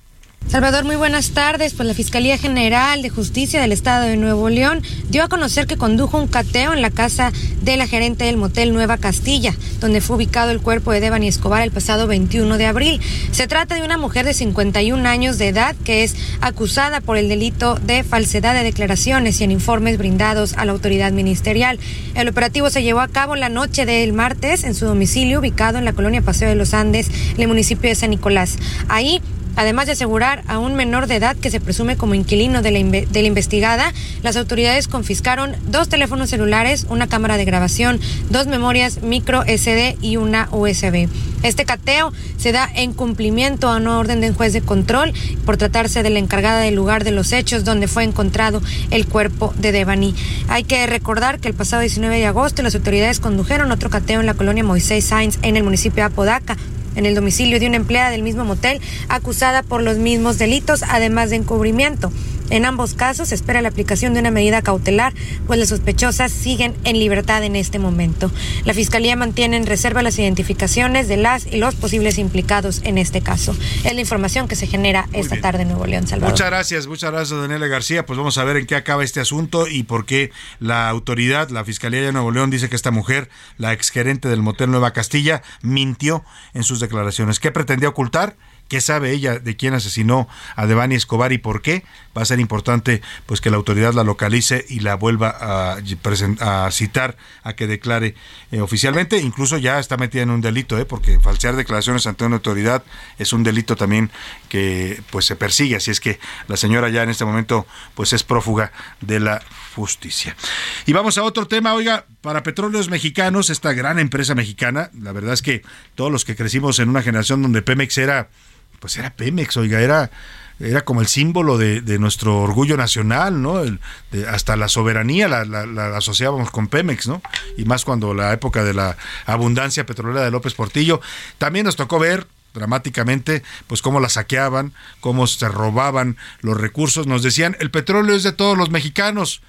Salvador, muy buenas tardes. Pues la Fiscalía General de Justicia del Estado de Nuevo León dio a conocer que condujo un cateo en la casa de la gerente del motel Nueva Castilla, donde fue ubicado el cuerpo de Devani Escobar el pasado 21 de abril. Se trata de una mujer de 51 años de edad que es acusada por el delito de falsedad de declaraciones y en informes brindados a la autoridad ministerial. El operativo se llevó a cabo la noche del martes en su domicilio ubicado en la colonia Paseo de los Andes, el municipio de San Nicolás. Ahí Además de asegurar a un menor de edad que se presume como inquilino de la, investigada, las autoridades confiscaron dos teléfonos celulares, una cámara de grabación, dos memorias micro SD y una USB. Este cateo se da en cumplimiento a una orden de un juez de control por tratarse de la encargada del lugar de los hechos donde fue encontrado el cuerpo de Devani. Hay que recordar que el pasado 19 de agosto las autoridades condujeron otro cateo en la colonia Moisés Sainz en el municipio de Apodaca en el domicilio de una empleada del mismo motel acusada por los mismos delitos, además de encubrimiento. En ambos casos se espera la aplicación de una medida cautelar, pues las sospechosas siguen en libertad en este momento. La Fiscalía mantiene en reserva las identificaciones de las y los posibles implicados en este caso. Es la información que se genera esta tarde en Nuevo León, Salvador. Muchas gracias, muchas gracias, Daniela García. Pues vamos a ver en qué acaba este asunto y por qué la autoridad, la Fiscalía de Nuevo León, dice que esta mujer, la exgerente del motel Nueva Castilla, mintió en sus declaraciones. ¿Qué pretendía ocultar? ¿Qué sabe ella de quién asesinó a Devani Escobar y por qué? Va a ser importante pues que la autoridad la localice y la vuelva a, a citar a que declare eh, oficialmente. Incluso ya está metida en un delito, ¿eh? porque falsear declaraciones ante una autoridad es un delito también que pues se persigue. Así es que la señora ya en este momento pues es prófuga de la justicia. Y vamos a otro tema, oiga, para Petróleos Mexicanos, esta gran empresa mexicana, la verdad es que todos los que crecimos en una generación donde Pemex era pues era Pemex, oiga, era era como el símbolo de, nuestro orgullo nacional, ¿no? El, de, hasta la soberanía la, la, la, asociábamos con Pemex, ¿no? Y más cuando la época de la abundancia petrolera de López Portillo. También nos tocó ver dramáticamente, pues cómo la saqueaban, cómo se robaban los recursos. Nos decían, el petróleo es de todos los mexicanos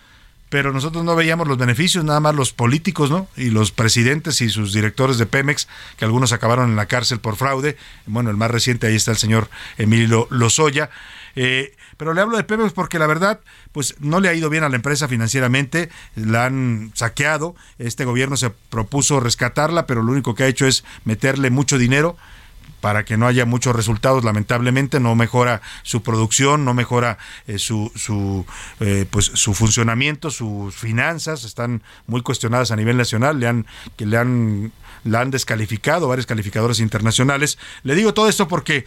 pero nosotros no veíamos los beneficios, nada más los políticos, ¿no? Y los presidentes y sus directores de Pemex, que algunos acabaron en la cárcel por fraude. Bueno, el más reciente, ahí está el señor Emilio Lozoya. Eh, pero le hablo de Pemex porque la verdad, pues no le ha ido bien a la empresa financieramente, la han saqueado, este gobierno se propuso rescatarla, pero lo único que ha hecho es meterle mucho dinero para que no haya muchos resultados. Lamentablemente no mejora su producción, no mejora eh, su, su, eh, pues, su funcionamiento, sus finanzas están muy cuestionadas a nivel nacional, le han, que le han, la han descalificado varios calificadores internacionales. Le digo todo esto porque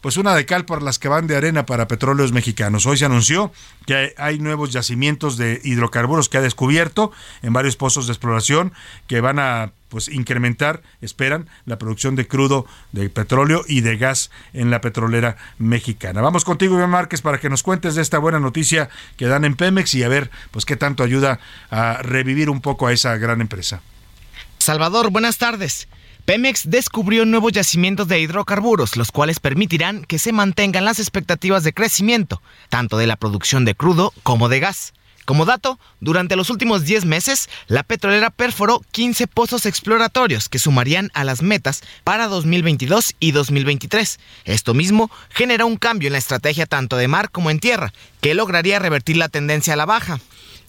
pues una de cal por las que van de arena para petróleos mexicanos. Hoy se anunció que hay nuevos yacimientos de hidrocarburos que ha descubierto en varios pozos de exploración que van a pues incrementar, esperan, la producción de crudo, de petróleo y de gas en la petrolera mexicana. Vamos contigo, Iván Márquez, para que nos cuentes de esta buena noticia que dan en Pemex y a ver pues qué tanto ayuda a revivir un poco a esa gran empresa. Salvador, buenas tardes. Pemex descubrió nuevos yacimientos de hidrocarburos, los cuales permitirán que se mantengan las expectativas de crecimiento, tanto de la producción de crudo como de gas. Como dato, durante los últimos 10 meses, la petrolera perforó 15 pozos exploratorios que sumarían a las metas para 2022 y 2023. Esto mismo genera un cambio en la estrategia tanto de mar como en tierra, que lograría revertir la tendencia a la baja.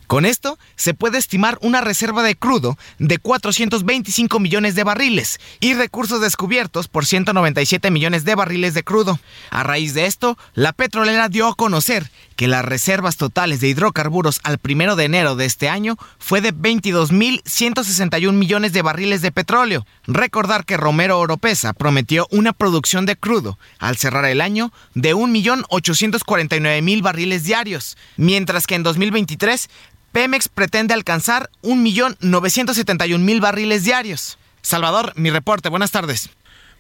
Con esto, se puede estimar una reserva de crudo de 425 millones de barriles y recursos descubiertos por 197 millones de barriles de crudo. A raíz de esto, la petrolera dio a conocer que las reservas totales de hidrocarburos al primero de enero de este año fue de 22.161 millones de barriles de petróleo. Recordar que Romero Oropesa prometió una producción de crudo al cerrar el año de 1.849.000 barriles diarios, mientras que en 2023 Pemex pretende alcanzar 1.971.000 barriles diarios. Salvador, mi reporte, buenas tardes.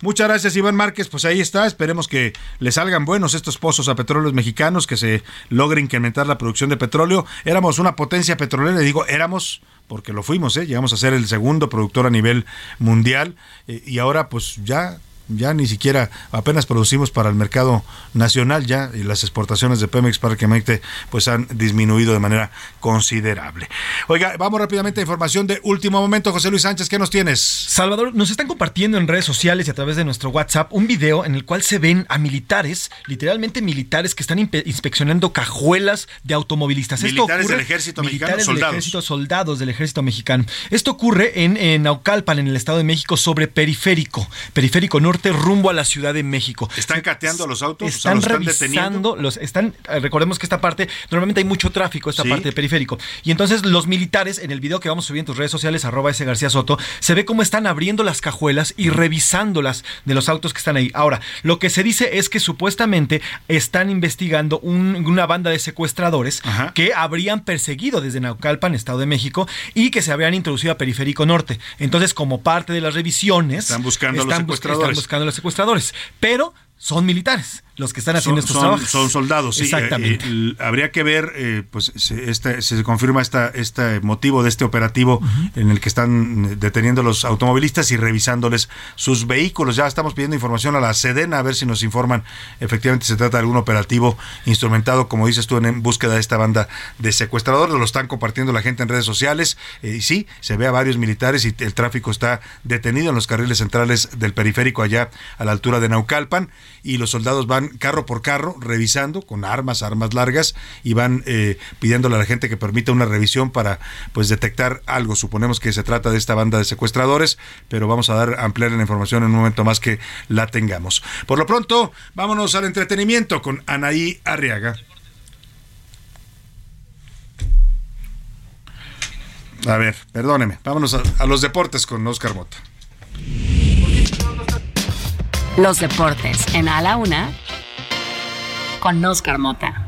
Muchas gracias, Iván Márquez. Pues ahí está. Esperemos que le salgan buenos estos pozos a petróleos mexicanos, que se logre incrementar la producción de petróleo. Éramos una potencia petrolera, digo éramos porque lo fuimos, ¿eh? llegamos a ser el segundo productor a nivel mundial eh, y ahora pues ya ya ni siquiera apenas producimos para el mercado nacional ya y las exportaciones de Pemex prácticamente pues han disminuido de manera considerable. Oiga, vamos rápidamente a información de último momento. José Luis Sánchez, ¿qué nos tienes? Salvador, nos están compartiendo en redes sociales y a través de nuestro WhatsApp un video en el cual se ven a militares, literalmente militares que están inspeccionando cajuelas de automovilistas. Militares ocurre, del ejército mexicano, militares soldados. Del ejército, soldados del ejército mexicano. Esto ocurre en, en Naucalpan, en el Estado de México, sobre Periférico, Periférico Norte rumbo a la Ciudad de México. ¿Están cateando a los autos? Están, o sea, ¿los revisando, los están, eh, recordemos que esta parte, normalmente hay mucho tráfico, esta sí. parte de periférico. Y entonces los militares, en el video que vamos a subir en tus redes sociales, arroba ese García Soto, se ve cómo están abriendo las cajuelas y revisándolas de los autos que están ahí. Ahora, lo que se dice es que supuestamente están investigando un, una banda de secuestradores Ajá. que habrían perseguido desde Naucalpan, Estado de México, y que se habrían introducido a Periférico Norte. Entonces, como parte de las revisiones, están buscando están a los secuestradores. Están buscando a los secuestradores, pero son militares los que están haciendo son, estos son, trabajos. Son soldados, sí. Exactamente. Eh, eh, habría que ver, eh, pues, se, este, se confirma esta, este motivo de este operativo uh -huh. en el que están deteniendo a los automovilistas y revisándoles sus vehículos. Ya estamos pidiendo información a la Sedena a ver si nos informan. Efectivamente, se trata de algún operativo instrumentado, como dices tú, en, en búsqueda de esta banda de secuestradores. Lo están compartiendo la gente en redes sociales. Eh, y sí, se ve a varios militares y el tráfico está detenido en los carriles centrales del periférico allá a la altura de Naucalpan. Y los soldados van carro por carro revisando con armas, armas largas y van eh, pidiéndole a la gente que permita una revisión para pues detectar algo. Suponemos que se trata de esta banda de secuestradores, pero vamos a dar ampliar la información en un momento más que la tengamos. Por lo pronto, vámonos al entretenimiento con Anaí Arriaga. A ver, perdóneme, vámonos a, a los deportes con Oscar Mota. Los deportes en A la Una con Oscar Mota.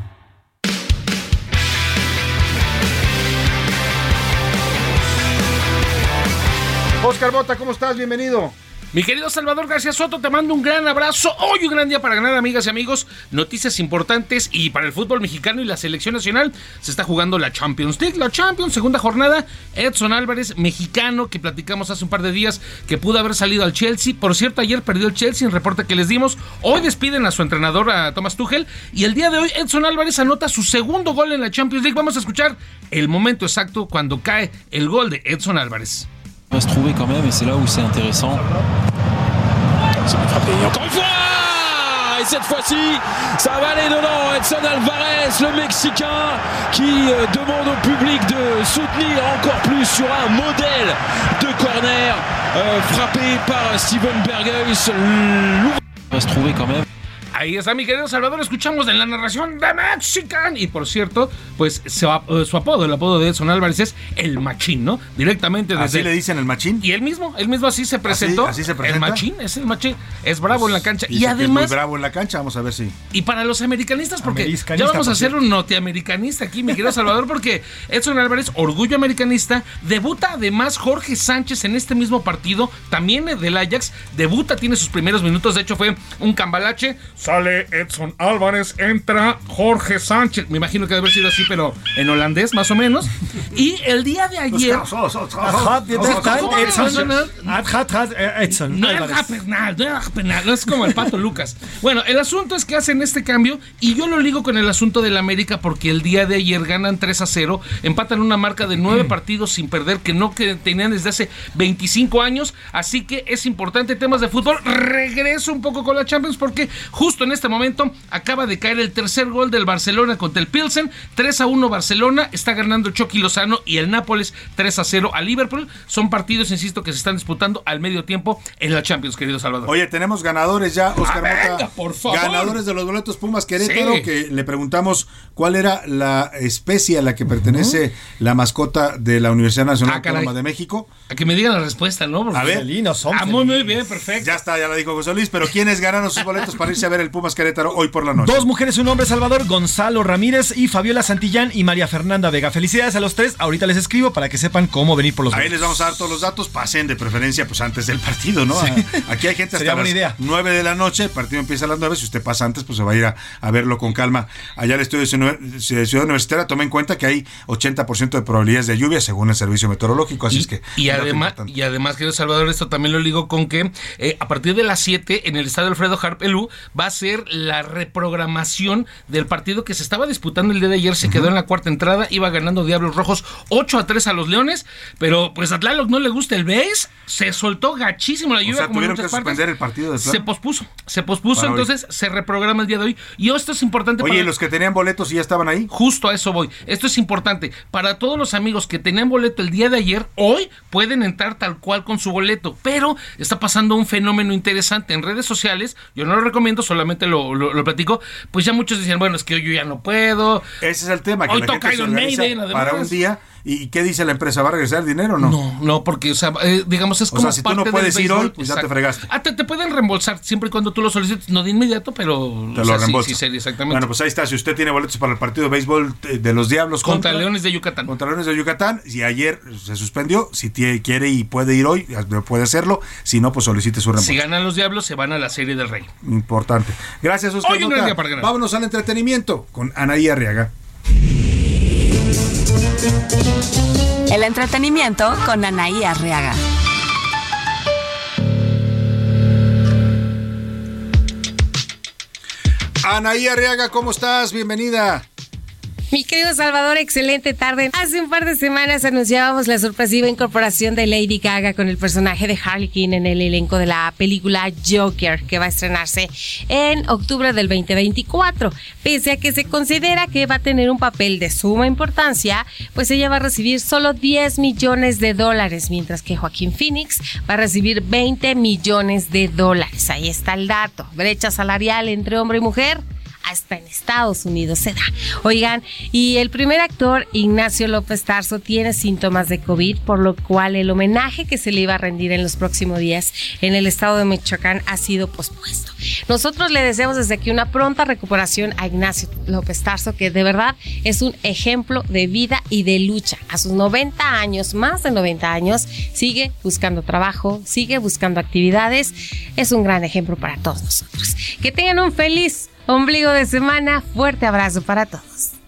Oscar Mota, ¿cómo estás? Bienvenido. Mi querido Salvador García Soto, te mando un gran abrazo. Hoy un gran día para ganar, amigas y amigos. Noticias importantes y para el fútbol mexicano y la selección nacional se está jugando la Champions League. La Champions, segunda jornada. Edson Álvarez, mexicano, que platicamos hace un par de días que pudo haber salido al Chelsea. Por cierto, ayer perdió el Chelsea en reporte que les dimos. Hoy despiden a su entrenador, a Thomas Tuchel. Y el día de hoy, Edson Álvarez anota su segundo gol en la Champions League. Vamos a escuchar el momento exacto cuando cae el gol de Edson Álvarez. Va se trouver quand même et c'est là où c'est intéressant. C'est bien frappé. Encore une fois Et cette fois-ci, ça va aller dedans. Edson Alvarez, le Mexicain, qui euh, demande au public de soutenir encore plus sur un modèle de corner euh, frappé par Steven Bergeus. va se trouver quand même. Ahí está mi querido Salvador, escuchamos en la narración de Mexican. Y por cierto, pues su, eh, su apodo, el apodo de Edson Álvarez es el machín, ¿no? Directamente desde... ¿Así le dicen el machín? Y él mismo, él mismo así se presentó. así se El presenta? machín, es el machín. Es bravo en la cancha. Y que es muy además, bravo en la cancha, vamos a ver si. y para los americanistas, porque Americanista, ya vamos a hacer un norteamericanista aquí, mi querido Salvador, porque Edson Álvarez, orgullo americanista, debuta además Jorge Sánchez en este mismo partido, también del Ajax, debuta, tiene sus primeros minutos, de hecho fue un cambalache, sale Edson Álvarez, entra Jorge Sánchez, me imagino que debe haber sido así, pero en holandés más o menos, y el día de ayer... Edson. No Álvarez. era penal, no era penal, no es como el pato Lucas. Bueno, el asunto es que hacen este cambio y yo lo ligo con el asunto del América porque el día de ayer ganan 3 a 0, empatan una marca de 9 partidos sin perder que no que tenían desde hace 25 años, así que es importante temas de fútbol. Regreso un poco con la Champions porque justo en este momento acaba de caer el tercer gol del Barcelona contra el Pilsen, 3 a 1 Barcelona, está ganando Chucky Lozano y el Nápoles 3 a 0 a Liverpool. Son partidos, insisto, que se están disputando al medio tiempo en la Champions, querido Salvador. Oye, tenemos ganadores ya, Oscar Ah, Mota. venga, por favor. Ganadores de los boletos Pumas Querétaro, Sí. que le preguntamos cuál era la especie a la que pertenece la mascota de la Universidad Nacional Ah. Autónoma de México. A que me digan la respuesta, ¿no? Porque- A ver. Ah, muy, muy bien, perfecto. Ya está, ya la dijo José Luis, pero ¿quiénes ganaron sus boletos para irse a ver el Pumas Querétaro hoy por la noche? Dos mujeres, un hombre, Salvador, Gonzalo Ramírez y Fabiola Santillán y María Fernanda Vega. Felicidades a los tres. Ahorita les escribo para que sepan cómo venir por los Ahí les vamos a dar todos los datos, pasen de preferencia pues antes del partido, ¿no? Sí. Aquí hay gente hasta las idea. 9 de la noche, el partido empieza a las 9, si usted pasa antes pues se va a ir a, a verlo con calma. Allá el estudio de Ciudad Universitaria, tome en cuenta que hay 80% de probabilidades de lluvia según el servicio meteorológico, así es que... Y además, y además, querido Salvador, esto también lo ligo con que eh, a partir de las 7 en el estadio Alfredo Harpelú va a ser la reprogramación del partido que se estaba disputando el día de ayer. Se quedó en la cuarta entrada, iba ganando Diablos Rojos 8 a 3 a los Leones, pero pues a Tlaloc no le gusta el base, se soltó gachísimo la O lluvia sea, como en tuvieron que muchas partes. suspender el partido de Se pospuso, se pospuso, Para hoy. entonces se reprograma el día de hoy. Y esto es importante Oye, para ¿y los que tenían boletos y ya estaban ahí? Justo a eso voy. Esto es importante. Para todos los amigos que tenían boleto el día de ayer, hoy pueden entrar tal cual con su boleto. Pero está pasando un fenómeno interesante en redes sociales. Yo no lo recomiendo, solamente lo, lo, lo platico. Pues ya muchos decían, bueno, es que hoy yo ya no puedo. Ese es el tema, que Hoy toca Iron Maiden, para un día. ¿Y qué dice la empresa? ¿Va a regresar el dinero o no? No, no, porque, o sea, eh, digamos, es O como sea, si tú no parte puedes ir hoy, pues ya te fregaste. Ah, te, te pueden reembolsar siempre y cuando tú lo solicites, no de inmediato, pero. Te o lo sea, sí, sí, exactamente. Bueno, pues ahí está. Si usted tiene boletos para el partido de béisbol de los Diablos Contra Leones de Yucatán. Contra Leones de Yucatán. Y ayer se suspendió. Si quiere y puede ir hoy, puede hacerlo. Si no, pues solicite su reembolso. Si ganan los Diablos, se van a la Serie del Rey. Importante. Gracias, Oscar. Hoy un gran día para ganar. Vámonos al entretenimiento con Anaí Arriaga. El entretenimiento con Anaí Arriaga. Anaí Arriaga, ¿cómo estás? Bienvenida. Mi querido Salvador, excelente tarde. Hace un par de semanas anunciábamos la sorpresiva incorporación de Lady Gaga con el personaje de Harley Quinn en el elenco de la película Joker, que va a estrenarse en octubre del 2024. Pese a que se considera que va a tener un papel de suma importancia, pues ella va a recibir solo 10 millones de dólares, mientras que Joaquín Phoenix va a recibir 20 millones de dólares. Ahí está el dato. Brecha salarial entre hombre y mujer hasta en Estados Unidos se da. Oigan, y el primer actor, Ignacio López Tarso, tiene síntomas de COVID, por lo cual el homenaje que se le iba a rendir en los próximos días en el estado de Michoacán ha sido pospuesto. Nosotros le deseamos desde aquí una pronta recuperación a Ignacio López Tarso, que de verdad es un ejemplo de vida y de lucha. A sus 90 años, más de 90 años, sigue buscando trabajo, sigue buscando actividades. Es un gran ejemplo para todos nosotros. Que tengan un feliz ombligo de semana. Fuerte abrazo para todos.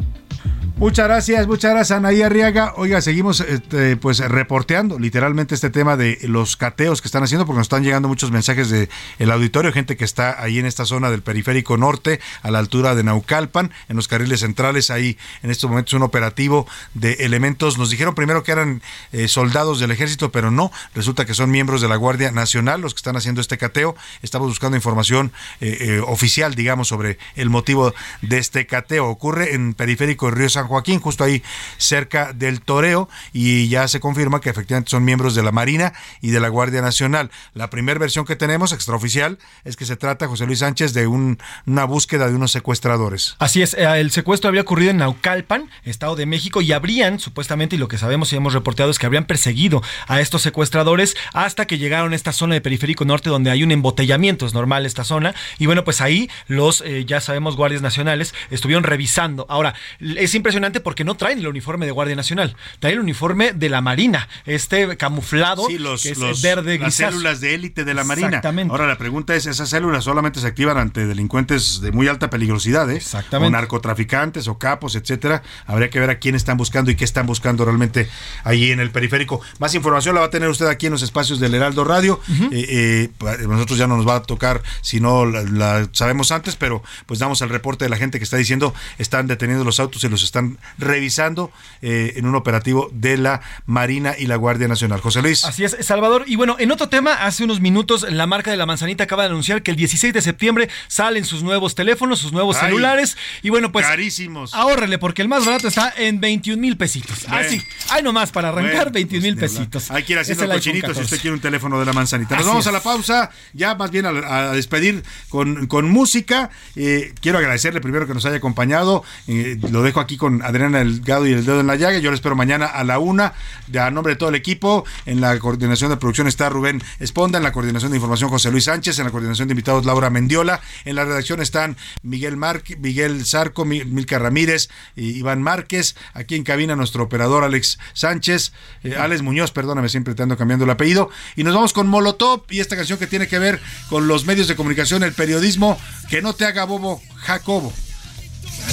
Muchas gracias, muchas gracias Anaí Arriaga. Oiga, seguimos este, pues reporteando literalmente este tema de los cateos que están haciendo porque nos están llegando muchos mensajes de el auditorio, gente que está ahí en esta zona del periférico norte, a la altura de Naucalpan, en los carriles centrales, ahí en estos momentos un operativo de elementos. Nos dijeron primero que eran eh, soldados del ejército, pero no, resulta que son miembros de la Guardia Nacional los que están haciendo este cateo. Estamos buscando información eh, eh, oficial, digamos, sobre el motivo de este cateo. Ocurre en periférico de Río San Juan Joaquín, justo ahí cerca del Toreo, y ya se confirma que efectivamente son miembros de la Marina y de la Guardia Nacional. La primera versión que tenemos, extraoficial, es que se trata, José Luis Sánchez, de un- una búsqueda de unos secuestradores. Así es, eh, el secuestro habría ocurrido en Naucalpan, Estado de México, y habrían, supuestamente, y lo que sabemos y hemos reporteado es que habrían perseguido a estos secuestradores hasta que llegaron a esta zona de Periférico Norte donde hay un embotellamiento, es normal esta zona, y bueno, pues ahí los, eh, ya sabemos, guardias nacionales estuvieron revisando. Ahora, es impresionante porque no traen el uniforme de Guardia Nacional, traen el uniforme de la Marina, este camuflado, Sí, los, que es los- verde las células de élite de la Marina. Exactamente. Ahora la pregunta es, ¿esas células solamente se activan ante delincuentes de muy alta peligrosidad, eh? Exactamente. O narcotraficantes o capos, etcétera. Habría que ver a quién están buscando y qué están buscando realmente ahí en el periférico. Más información la va a tener usted aquí en los espacios del Heraldo Radio. Eh, eh, nosotros ya no nos va a tocar si no la, la sabemos antes, pero pues damos el reporte de la gente que está diciendo están deteniendo los autos y los están revisando eh, en un operativo de la Marina y la Guardia Nacional. José Luis. Así es, Salvador. Y bueno, en otro tema, hace unos minutos la marca de la manzanita acaba de anunciar que el 16 de septiembre salen sus nuevos teléfonos, sus nuevos Ay, celulares. Y bueno, pues. carísimos. Ahórrele, porque el más barato está en 21 mil pesitos. Bueno. Así, hay nomás para arrancar Bueno, 21 mil pues, hablar. pesitos. Hay que ir haciendo Es el iPhone cochinito si 14. usted quiere un teléfono de la manzanita. Nos Así vamos a la pausa, ya más bien a, a despedir con, con música. Eh, quiero agradecerle primero que nos haya acompañado. Eh, lo dejo aquí con Adriana Delgado y el dedo en la llaga. Yo le espero mañana a la una. A nombre de todo el equipo, en la coordinación de producción está Rubén Esponda, en la coordinación de información José Luis Sánchez, en la coordinación de invitados Laura Mendiola, en la redacción están Miguel Marque, Miguel Zarco, Mi- Milka Ramírez, y Iván Márquez, aquí en cabina nuestro operador Alex Sánchez, eh, Alex Muñoz, perdóname, siempre te ando cambiando el apellido, y nos vamos con Molotov y esta canción que tiene que ver con los medios de comunicación, el periodismo, que no te haga bobo, Jacobo.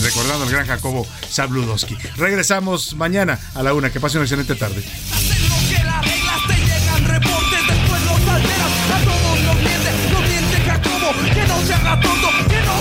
Recordando al gran Jacobo Zabludowski. Regresamos mañana a la una. Que pase una excelente tarde. que las